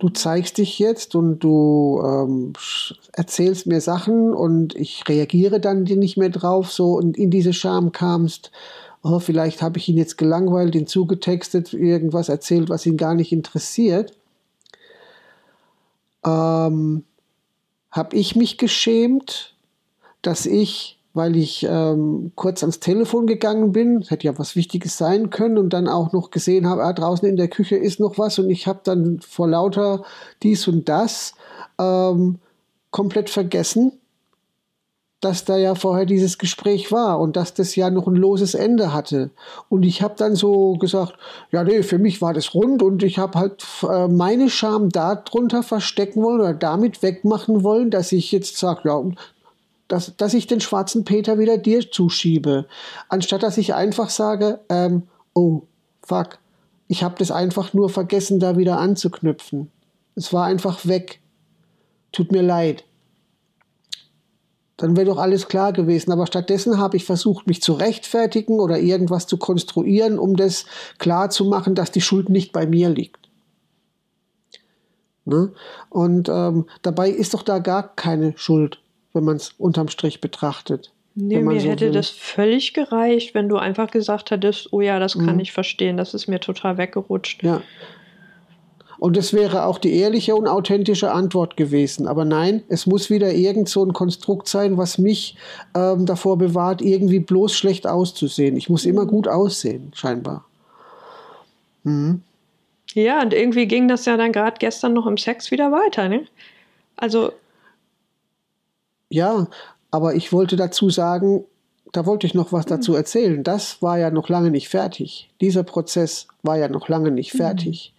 B: du zeigst dich jetzt und du ähm, erzählst mir Sachen und ich reagiere dann nicht mehr drauf, so und in diese Scham kamst. Oh, vielleicht habe ich ihn jetzt gelangweilt, ihn zugetextet, irgendwas erzählt, was ihn gar nicht interessiert. Ähm, habe ich mich geschämt, dass ich weil ich ähm, kurz ans Telefon gegangen bin. hätte ja was Wichtiges sein können und dann auch noch gesehen habe, ah, draußen in der Küche ist noch was und ich habe dann vor lauter dies und das ähm, komplett vergessen, dass da ja vorher dieses Gespräch war und dass das ja noch ein loses Ende hatte. Und ich habe dann so gesagt, ja, nee, für mich war das rund und ich habe halt äh, meine Scham darunter verstecken wollen oder damit wegmachen wollen, dass ich jetzt sage, ja, dass, dass ich den schwarzen Peter wieder dir zuschiebe, anstatt dass ich einfach sage, ähm, oh, fuck, ich habe das einfach nur vergessen, da wieder anzuknüpfen. Es war einfach weg. Tut mir leid. Dann wäre doch alles klar gewesen. Aber stattdessen habe ich versucht, mich zu rechtfertigen oder irgendwas zu konstruieren, um das klar zu machen, dass die Schuld nicht bei mir liegt. Ne? Und ähm, dabei ist doch da gar keine Schuld wenn man es unterm Strich betrachtet.
A: Nee, mir so hätte will. das völlig gereicht, wenn du einfach gesagt hättest, oh ja, das kann mhm. ich verstehen, das ist mir total weggerutscht.
B: Ja. Und das wäre auch die ehrliche und authentische Antwort gewesen. Aber nein, es muss wieder irgend so ein Konstrukt sein, was mich ähm, davor bewahrt, irgendwie bloß schlecht auszusehen. Ich muss immer mhm. gut aussehen, scheinbar.
A: Mhm. Ja, und irgendwie ging das ja dann gerade gestern noch im Sex wieder weiter, ne? Also
B: ja, aber ich wollte dazu sagen, da wollte ich noch was hm. dazu erzählen. Das war ja noch lange nicht fertig. Dieser Prozess war ja noch lange nicht hm. fertig.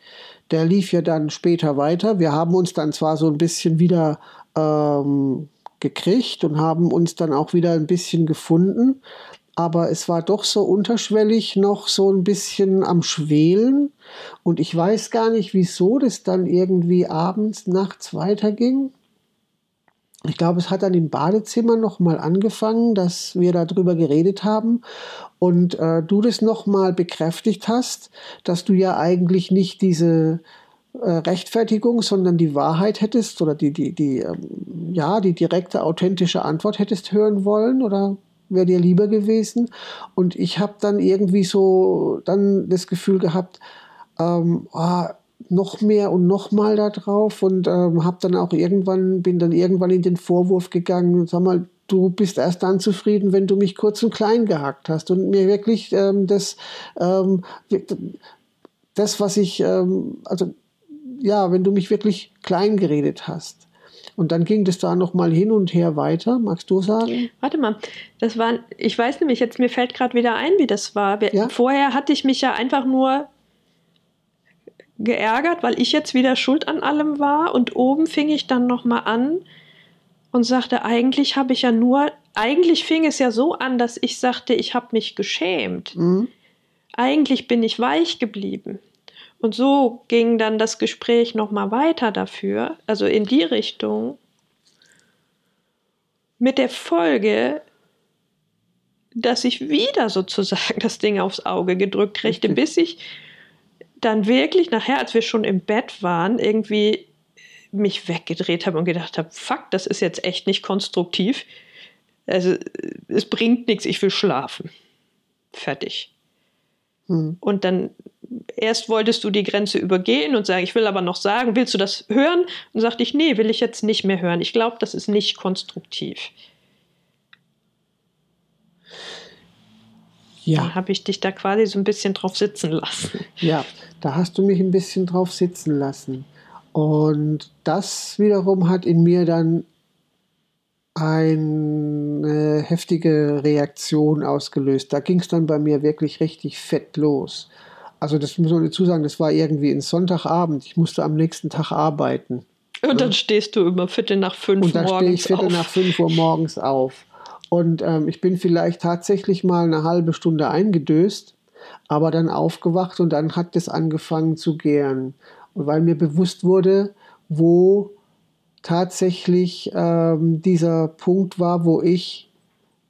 B: Der lief ja dann später weiter. Wir haben uns dann zwar so ein bisschen wieder ähm, gekriegt und haben uns dann auch wieder ein bisschen gefunden, aber es war doch so unterschwellig noch so ein bisschen am Schwelen. Und ich weiß gar nicht, wieso das dann irgendwie abends, nachts weiterging ich glaube, es hat dann im Badezimmer nochmal angefangen, dass wir darüber geredet haben und äh, du das nochmal bekräftigt hast, dass du ja eigentlich nicht diese äh, Rechtfertigung, sondern die Wahrheit hättest oder die, die, die, ähm, ja, die direkte, authentische Antwort hättest hören wollen oder wäre dir lieber gewesen. Und ich habe dann irgendwie so dann das Gefühl gehabt, ähm, oh, noch mehr und noch mal da drauf und ähm, habe dann auch irgendwann bin dann irgendwann in den Vorwurf gegangen, sag mal, du bist erst dann zufrieden, wenn du mich kurz und klein gehackt hast und mir wirklich ähm, das ähm, das was ich ähm, also ja, wenn du mich wirklich klein geredet hast. Und dann ging das da nochmal hin und her weiter. Magst du sagen?
A: Warte mal, das war, ich weiß nämlich, jetzt mir fällt gerade wieder ein, wie das war. Ja? Vorher hatte ich mich ja einfach nur geärgert, weil ich jetzt wieder schuld an allem war. Und oben fing ich dann nochmal an und sagte, eigentlich habe ich ja nur, eigentlich fing es ja so an, dass ich sagte, ich habe mich geschämt. Mhm. Eigentlich bin ich weich geblieben. Und so ging dann das Gespräch nochmal weiter dafür, also in die Richtung, mit der Folge, dass ich wieder sozusagen das Ding aufs Auge gedrückt kriegte, bis ich dann wirklich nachher, als wir schon im Bett waren, irgendwie mich weggedreht habe und gedacht habe, fuck, das ist jetzt echt nicht konstruktiv. Also es bringt nichts, ich will schlafen. Fertig. Hm. Und dann erst wolltest du die Grenze übergehen und sagen, ich will aber noch sagen, willst du das hören? Und sagte ich, nee, will ich jetzt nicht mehr hören. Ich glaube, das ist nicht konstruktiv. Ja. Da habe ich dich da quasi so ein bisschen drauf sitzen lassen.
B: Ja, da hast du mich ein bisschen drauf sitzen lassen. Und das wiederum hat in mir dann eine heftige Reaktion ausgelöst. Da ging es dann bei mir wirklich richtig fett los. Also das muss man dazu sagen, das war irgendwie ein Sonntagabend. Ich musste am nächsten Tag arbeiten.
A: Und dann stehst du immer Viertel nach fünf
B: Und dann stehe ich Viertel auf. nach fünf Uhr morgens auf. Und ähm, ich bin vielleicht tatsächlich mal eine halbe Stunde eingedöst, aber dann aufgewacht und dann hat es angefangen zu gären. Weil mir bewusst wurde, wo tatsächlich ähm, dieser Punkt war, wo ich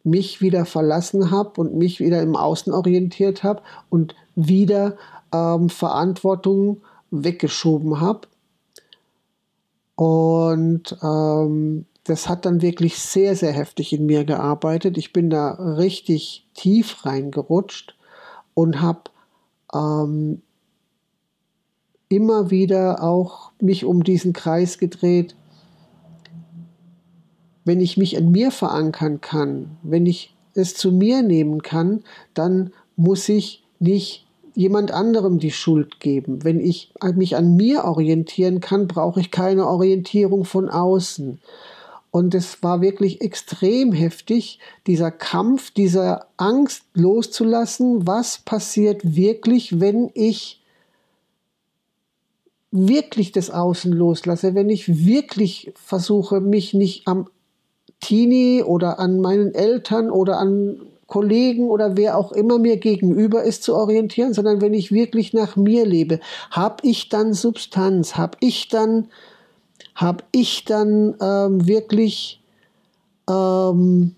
B: mich wieder verlassen habe und mich wieder im Außen orientiert habe und wieder ähm, Verantwortung weggeschoben habe. Und ähm, das hat dann wirklich sehr, sehr heftig in mir gearbeitet. Ich bin da richtig tief reingerutscht und habe ähm, immer wieder auch mich um diesen Kreis gedreht, wenn ich mich an mir verankern kann, wenn ich es zu mir nehmen kann, dann muss ich nicht jemand anderem die Schuld geben. Wenn ich mich an mir orientieren kann, brauche ich keine Orientierung von außen. Und es war wirklich extrem heftig, dieser Kampf, dieser Angst loszulassen, was passiert wirklich, wenn ich wirklich das Außen loslasse, wenn ich wirklich versuche, mich nicht am Teenie oder an meinen Eltern oder an Kollegen oder wer auch immer mir gegenüber ist zu orientieren, sondern wenn ich wirklich nach mir lebe, habe ich dann Substanz, habe ich dann, habe ich dann ähm, wirklich ähm,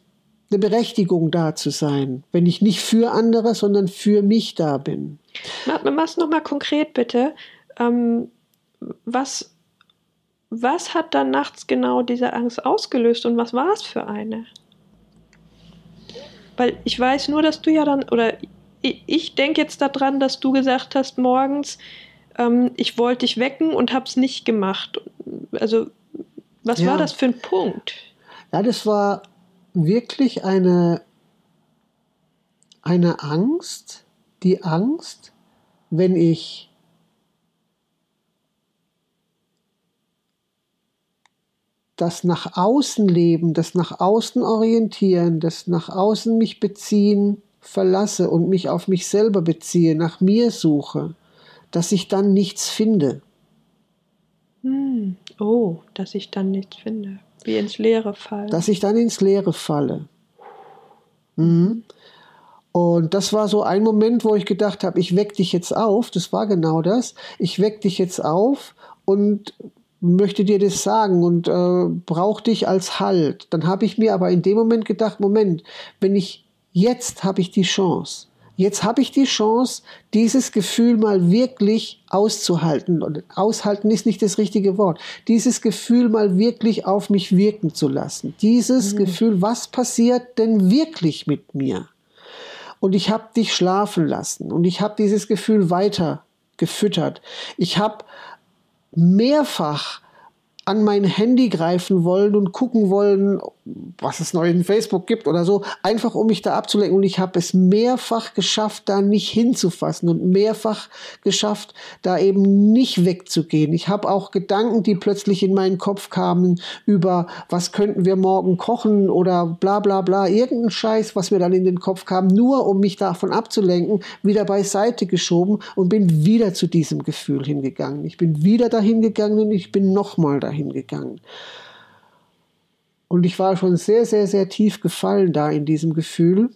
B: eine Berechtigung da zu sein, wenn ich nicht für andere, sondern für mich da bin.
A: Mach's nochmal konkret bitte. Ähm, was was hat dann nachts genau diese Angst ausgelöst und was war es für eine? Weil ich weiß nur, dass du ja dann, oder ich, ich denke jetzt daran, dass du gesagt hast morgens, ähm, ich wollte dich wecken und habe es nicht gemacht. Also, was ja. war das für ein Punkt?
B: Ja, das war wirklich eine, eine Angst, die Angst, wenn ich das nach außen leben, das nach außen orientieren, das nach außen mich beziehen verlasse und mich auf mich selber beziehe, nach mir suche, dass ich dann nichts finde.
A: Hm. Oh, dass ich dann nichts finde. Wie ins Leere falle.
B: Dass ich dann ins Leere falle. Mhm. Und das war so ein Moment, wo ich gedacht habe, ich weck dich jetzt auf. Das war genau das. Ich weck dich jetzt auf und möchte dir das sagen und äh, brauche dich als Halt. Dann habe ich mir aber in dem Moment gedacht, Moment, wenn ich jetzt habe ich die Chance. Jetzt habe ich die Chance, dieses Gefühl mal wirklich auszuhalten. Und aushalten ist nicht das richtige Wort. Dieses Gefühl mal wirklich auf mich wirken zu lassen. Dieses mhm. Gefühl, was passiert denn wirklich mit mir? Und ich habe dich schlafen lassen und ich habe dieses Gefühl weiter gefüttert. Ich habe mehrfach an mein Handy greifen wollen und gucken wollen, was es neu in Facebook gibt oder so, einfach um mich da abzulenken. Und ich habe es mehrfach geschafft, da nicht hinzufassen und mehrfach geschafft, da eben nicht wegzugehen. Ich habe auch Gedanken, die plötzlich in meinen Kopf kamen über, was könnten wir morgen kochen oder bla bla bla, irgendein Scheiß, was mir dann in den Kopf kam, nur um mich davon abzulenken, wieder beiseite geschoben und bin wieder zu diesem Gefühl hingegangen. Ich bin wieder dahin gegangen und ich bin nochmal dahin gegangen. Und ich war schon sehr, sehr, sehr tief gefallen da in diesem Gefühl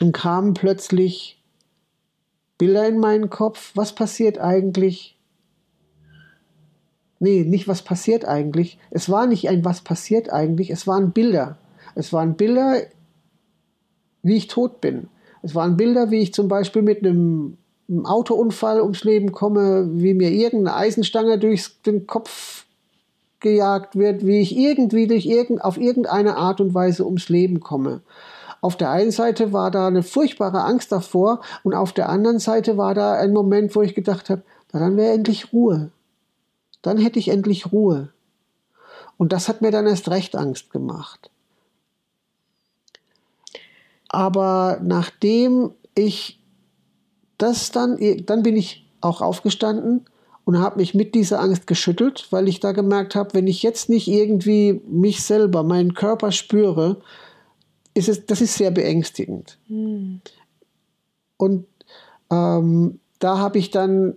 B: und kamen plötzlich Bilder in meinen Kopf. Was passiert eigentlich? Nee, nicht was passiert eigentlich. Es war nicht ein was passiert eigentlich, es waren Bilder. Es waren Bilder, wie ich tot bin. Es waren Bilder, wie ich zum Beispiel mit einem, einem Autounfall ums Leben komme, wie mir irgendeine Eisenstange durch den Kopf gejagt wird, wie ich irgendwie durch irgend, auf irgendeine Art und Weise ums Leben komme. Auf der einen Seite war da eine furchtbare Angst davor und auf der anderen Seite war da ein Moment, wo ich gedacht habe, na, dann wäre endlich Ruhe. Dann hätte ich endlich Ruhe. Und das hat mir dann erst recht Angst gemacht. Aber nachdem ich das dann, dann bin ich auch aufgestanden und habe mich mit dieser Angst geschüttelt, weil ich da gemerkt habe, wenn ich jetzt nicht irgendwie mich selber, meinen Körper spüre, ist es, das ist sehr beängstigend. Mhm. Und ähm, da habe ich dann,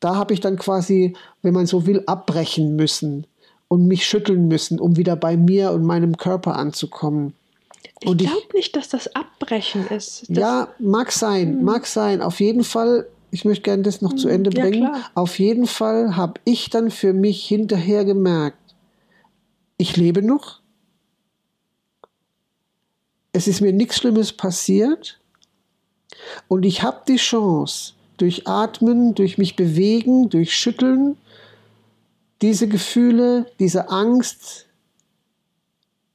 B: da habe ich dann quasi, wenn man so will, abbrechen müssen und mich schütteln müssen, um wieder bei mir und meinem Körper anzukommen.
A: Ich glaube nicht, dass das Abbrechen ist.
B: Das ja, mag sein, mhm. mag sein. Auf jeden Fall ich möchte gerne das noch zu hm, Ende bringen. Ja, Auf jeden Fall habe ich dann für mich hinterher gemerkt, ich lebe noch. Es ist mir nichts Schlimmes passiert. Und ich habe die Chance, durch Atmen, durch mich bewegen, durch Schütteln, diese Gefühle, diese Angst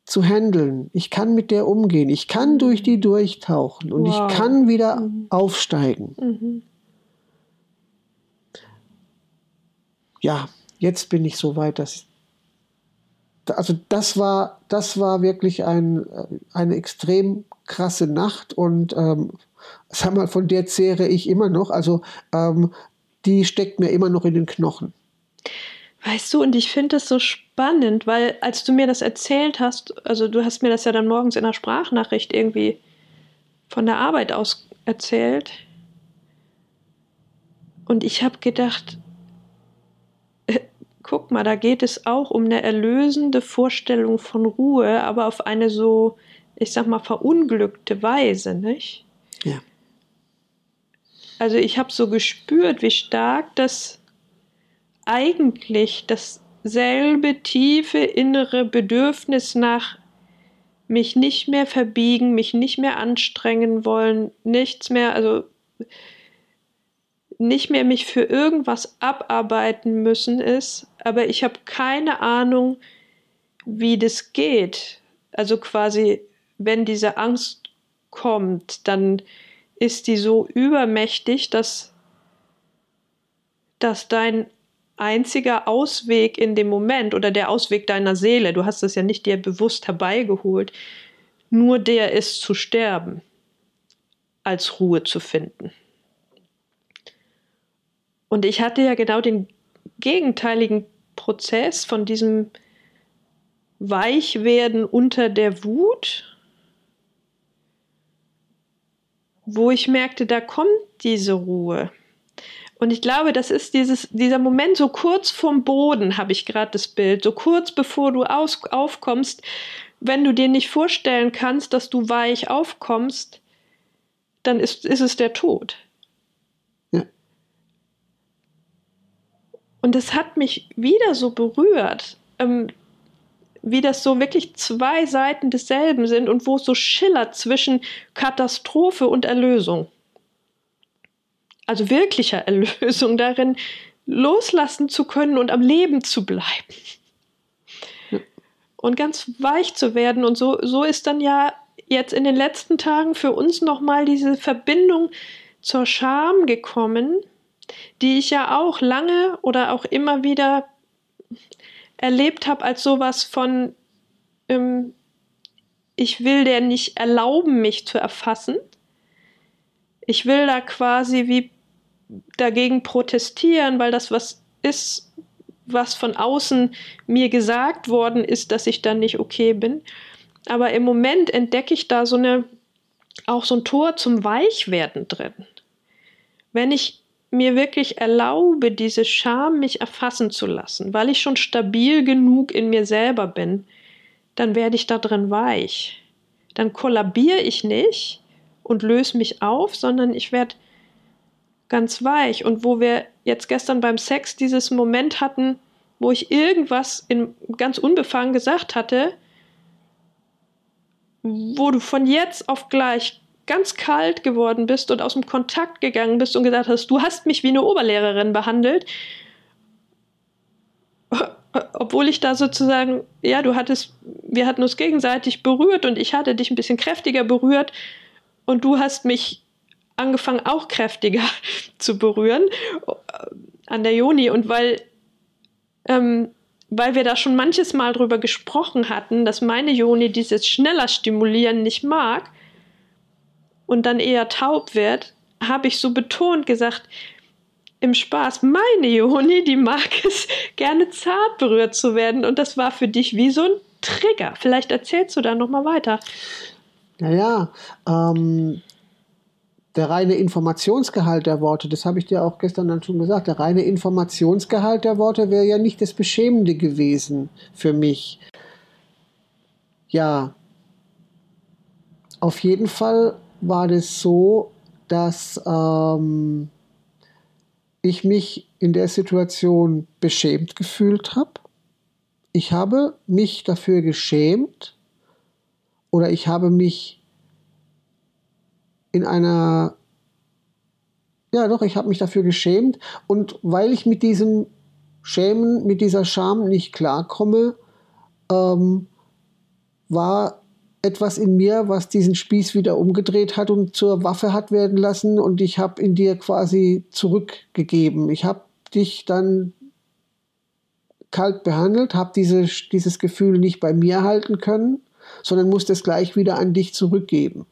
B: zu handeln. Ich kann mit der umgehen. Ich kann durch die durchtauchen und wow. ich kann wieder mhm. aufsteigen. Mhm. Ja, jetzt bin ich so weit, dass also das war, das war wirklich ein, äh, eine extrem krasse Nacht und ähm, sag mal, von der zehre ich immer noch. Also ähm, die steckt mir immer noch in den Knochen.
A: Weißt du, und ich finde das so spannend, weil als du mir das erzählt hast, also du hast mir das ja dann morgens in der Sprachnachricht irgendwie von der Arbeit aus erzählt. Und ich habe gedacht, mal, da geht es auch um eine erlösende Vorstellung von Ruhe, aber auf eine so, ich sag mal, verunglückte Weise, nicht?
B: Ja.
A: Also ich habe so gespürt, wie stark das eigentlich dasselbe tiefe innere Bedürfnis nach mich nicht mehr verbiegen, mich nicht mehr anstrengen wollen, nichts mehr, also nicht mehr mich für irgendwas abarbeiten müssen ist, aber ich habe keine Ahnung, wie das geht. Also quasi, wenn diese Angst kommt, dann ist die so übermächtig, dass, dass dein einziger Ausweg in dem Moment oder der Ausweg deiner Seele, du hast es ja nicht dir bewusst herbeigeholt, nur der ist zu sterben, als Ruhe zu finden. Und ich hatte ja genau den gegenteiligen Prozess von diesem Weichwerden unter der Wut, wo ich merkte, da kommt diese Ruhe. Und ich glaube, das ist dieses, dieser Moment so kurz vom Boden, habe ich gerade das Bild, so kurz bevor du aus, aufkommst, wenn du dir nicht vorstellen kannst, dass du weich aufkommst, dann ist, ist es der Tod. Und es hat mich wieder so berührt, ähm, wie das so wirklich zwei Seiten desselben sind und wo es so schillert zwischen Katastrophe und Erlösung. Also wirklicher Erlösung darin, loslassen zu können und am Leben zu bleiben. Und ganz weich zu werden. Und so, so ist dann ja jetzt in den letzten Tagen für uns nochmal diese Verbindung zur Scham gekommen, die ich ja auch lange oder auch immer wieder erlebt habe als sowas von ähm, ich will der nicht erlauben, mich zu erfassen. Ich will da quasi wie dagegen protestieren, weil das was ist, was von außen mir gesagt worden ist, dass ich dann nicht okay bin. Aber im Moment entdecke ich da so eine, auch so ein Tor zum Weichwerden drin. Wenn ich mir wirklich erlaube, diese Scham mich erfassen zu lassen, weil ich schon stabil genug in mir selber bin, dann werde ich da drin weich. Dann kollabiere ich nicht und löse mich auf, sondern ich werde ganz weich. Und wo wir jetzt gestern beim Sex dieses Moment hatten, wo ich irgendwas in, ganz unbefangen gesagt hatte, wo du von jetzt auf gleich ganz kalt geworden bist und aus dem Kontakt gegangen bist und gesagt hast, du hast mich wie eine Oberlehrerin behandelt, obwohl ich da sozusagen, ja, du hattest, wir hatten uns gegenseitig berührt und ich hatte dich ein bisschen kräftiger berührt und du hast mich angefangen auch kräftiger zu berühren an der Joni. Und weil ähm, weil wir da schon manches Mal drüber gesprochen hatten, dass meine Joni dieses schneller Stimulieren nicht mag und dann eher taub wird, habe ich so betont gesagt, im Spaß, meine Joni, die mag es gerne zart berührt zu werden und das war für dich wie so ein Trigger. Vielleicht erzählst du da noch mal weiter.
B: Naja, ähm, der reine Informationsgehalt der Worte, das habe ich dir auch gestern dann schon gesagt, der reine Informationsgehalt der Worte wäre ja nicht das Beschämende gewesen für mich. Ja, auf jeden Fall war das so, dass ähm, ich mich in der Situation beschämt gefühlt habe. Ich habe mich dafür geschämt oder ich habe mich in einer, ja doch, ich habe mich dafür geschämt und weil ich mit diesem Schämen, mit dieser Scham nicht klarkomme, ähm, war etwas in mir, was diesen Spieß wieder umgedreht hat und zur Waffe hat werden lassen und ich habe in dir quasi zurückgegeben. Ich habe dich dann kalt behandelt, habe diese, dieses Gefühl nicht bei mir halten können, sondern musste es gleich wieder an dich zurückgeben.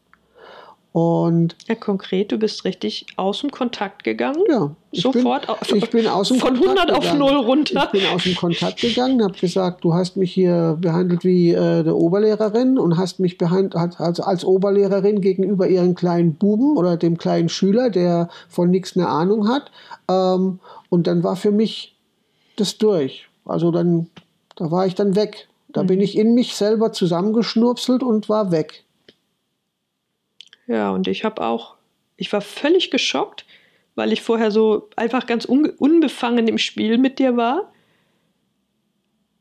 B: Und
A: ja, konkret, du bist richtig aus dem Kontakt gegangen.
B: Ja,
A: sofort
B: bin, ich bin aus dem
A: von
B: Kontakt
A: 100 auf 0 runter.
B: Ich bin aus dem Kontakt gegangen, habe gesagt, du hast mich hier behandelt wie äh, eine Oberlehrerin und hast mich behandelt als, als Oberlehrerin gegenüber ihren kleinen Buben oder dem kleinen Schüler, der von nichts eine Ahnung hat. Ähm, und dann war für mich das durch. Also dann, da war ich dann weg. Da mhm. bin ich in mich selber zusammengeschnurpselt und war weg.
A: Ja, und ich habe auch, ich war völlig geschockt, weil ich vorher so einfach ganz un unbefangen im Spiel mit dir war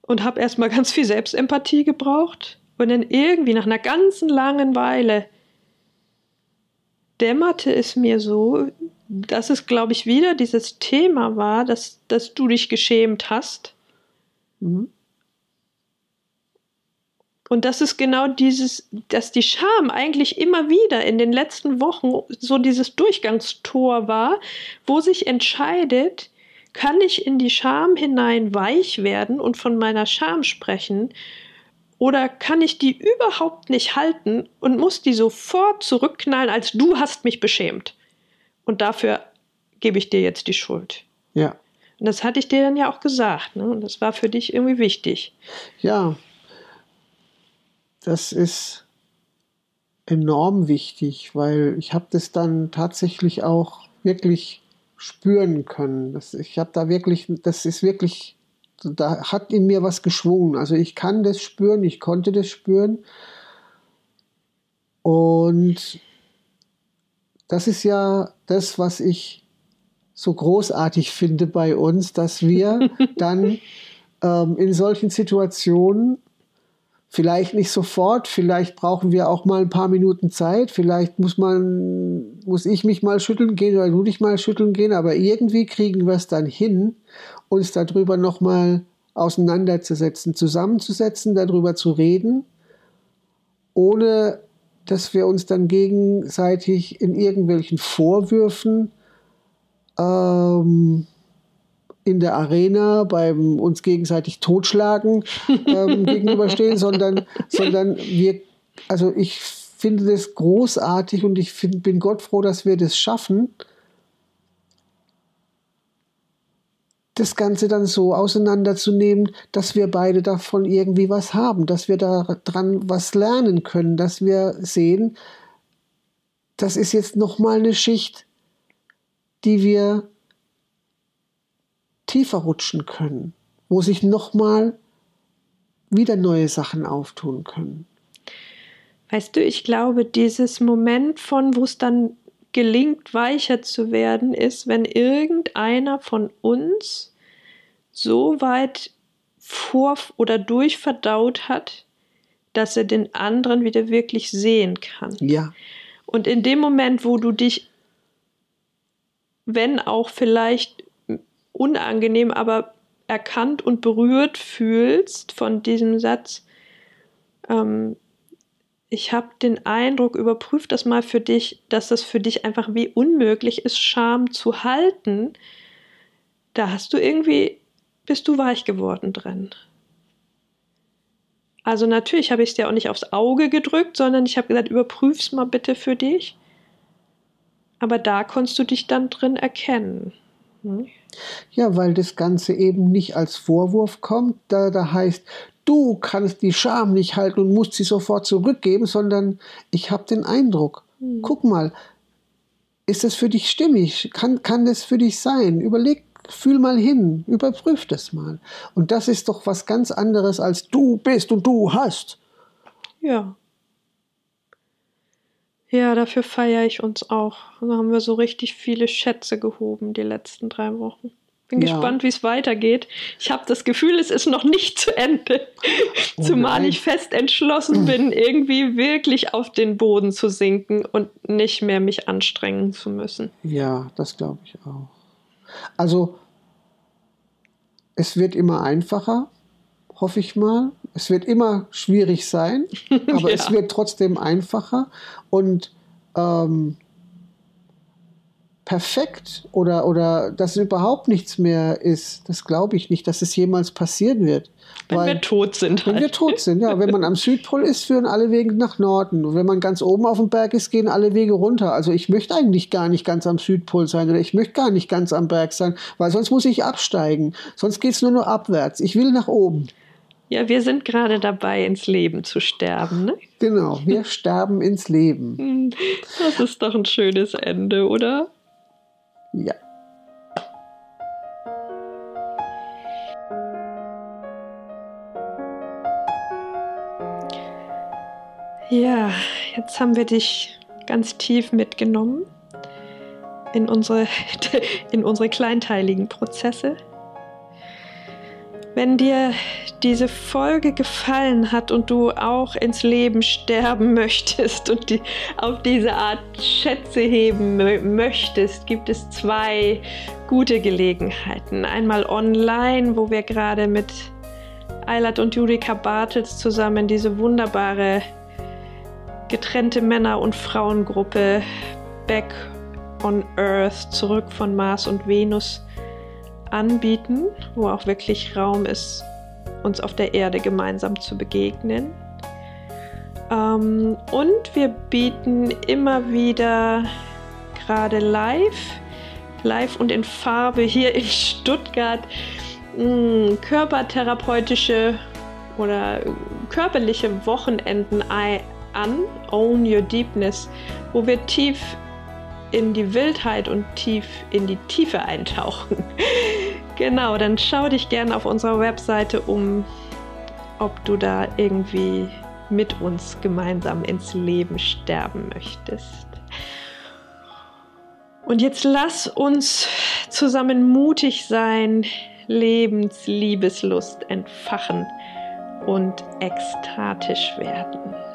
A: und habe erstmal ganz viel Selbstempathie gebraucht und dann irgendwie nach einer ganzen langen Weile dämmerte es mir so, dass es, glaube ich, wieder dieses Thema war, dass, dass du dich geschämt hast. Mhm. Und das ist genau dieses, dass die Scham eigentlich immer wieder in den letzten Wochen so dieses Durchgangstor war, wo sich entscheidet, kann ich in die Scham hinein weich werden und von meiner Scham sprechen oder kann ich die überhaupt nicht halten und muss die sofort zurückknallen, als du hast mich beschämt. Und dafür gebe ich dir jetzt die Schuld.
B: Ja.
A: Und das hatte ich dir dann ja auch gesagt. Ne? Und das war für dich irgendwie wichtig.
B: Ja, das ist enorm wichtig, weil ich habe das dann tatsächlich auch wirklich spüren können. Das, ich habe da wirklich, das ist wirklich, da hat in mir was geschwungen. Also ich kann das spüren, ich konnte das spüren. Und das ist ja das, was ich so großartig finde bei uns, dass wir dann ähm, in solchen Situationen Vielleicht nicht sofort, vielleicht brauchen wir auch mal ein paar Minuten Zeit, vielleicht muss man, muss ich mich mal schütteln gehen oder du dich mal schütteln gehen, aber irgendwie kriegen wir es dann hin, uns darüber nochmal auseinanderzusetzen, zusammenzusetzen, darüber zu reden, ohne dass wir uns dann gegenseitig in irgendwelchen Vorwürfen ähm, in der Arena beim uns gegenseitig totschlagen ähm, gegenüberstehen, sondern, sondern wir also ich finde das großartig und ich find, bin Gott froh, dass wir das schaffen, das Ganze dann so auseinanderzunehmen, dass wir beide davon irgendwie was haben, dass wir daran was lernen können, dass wir sehen, das ist jetzt nochmal eine Schicht, die wir tiefer rutschen können, wo sich nochmal wieder neue Sachen auftun können.
A: Weißt du, ich glaube, dieses Moment von, wo es dann gelingt, weicher zu werden, ist, wenn irgendeiner von uns so weit vor oder durchverdaut hat, dass er den anderen wieder wirklich sehen kann.
B: Ja.
A: Und in dem Moment, wo du dich, wenn auch vielleicht unangenehm, aber erkannt und berührt fühlst von diesem Satz, ähm, ich habe den Eindruck, überprüf das mal für dich, dass das für dich einfach wie unmöglich ist, Scham zu halten. Da hast du irgendwie, bist du weich geworden drin. Also natürlich habe ich es dir auch nicht aufs Auge gedrückt, sondern ich habe gesagt, überprüf's mal bitte für dich. Aber da konntest du dich dann drin erkennen. Hm?
B: Ja, weil das Ganze eben nicht als Vorwurf kommt, da, da heißt, du kannst die Scham nicht halten und musst sie sofort zurückgeben, sondern ich habe den Eindruck, hm. guck mal, ist das für dich stimmig? Kann, kann das für dich sein? Überleg, fühl mal hin, überprüf das mal. Und das ist doch was ganz anderes als du bist und du hast.
A: Ja. Ja, dafür feiere ich uns auch. Da haben wir so richtig viele Schätze gehoben die letzten drei Wochen. Bin ja. gespannt, wie es weitergeht. Ich habe das Gefühl, es ist noch nicht zu Ende. Oh Zumal ich fest entschlossen bin, irgendwie wirklich auf den Boden zu sinken und nicht mehr mich anstrengen zu müssen.
B: Ja, das glaube ich auch. Also, es wird immer einfacher, hoffe ich mal. Es wird immer schwierig sein, aber ja. es wird trotzdem einfacher. Und ähm, perfekt oder, oder dass überhaupt nichts mehr ist. Das glaube ich nicht, dass es jemals passieren wird.
A: Wenn Weil, wir tot sind.
B: Wenn halt. wir tot sind, ja. Wenn man am Südpol ist, führen alle Wege nach Norden. Und wenn man ganz oben auf dem Berg ist, gehen alle Wege runter. Also ich möchte eigentlich gar nicht ganz am Südpol sein oder ich möchte gar nicht ganz am Berg sein, weil sonst muss ich absteigen. Sonst geht es nur noch abwärts. Ich will nach oben.
A: Ja, wir sind gerade dabei, ins Leben zu sterben, ne?
B: Genau, wir sterben ins Leben.
A: Das ist doch ein schönes Ende, oder?
B: Ja.
A: Ja, jetzt haben wir dich ganz tief mitgenommen in unsere, in unsere kleinteiligen Prozesse. Wenn dir diese Folge gefallen hat und du auch ins Leben sterben möchtest und die, auf diese Art Schätze heben möchtest, gibt es zwei gute Gelegenheiten. Einmal online, wo wir gerade mit Eilert und Jurika Bartels zusammen diese wunderbare getrennte Männer- und Frauengruppe Back on Earth, zurück von Mars und Venus anbieten, wo auch wirklich Raum ist, uns auf der Erde gemeinsam zu begegnen. Ähm, und wir bieten immer wieder gerade live, live und in Farbe hier in Stuttgart mh, hm, körpertherapeutische oder körperliche Wochenenden an, Own Your Deepness, wo wir tief in die Wildheit und tief in die Tiefe eintauchen. Genau, dann schau dich gerne auf unserer Webseite um, ob du da irgendwie mit uns gemeinsam ins Leben sterben möchtest. Und jetzt lass uns zusammen mutig sein, Lebensliebeslust entfachen und ekstatisch werden.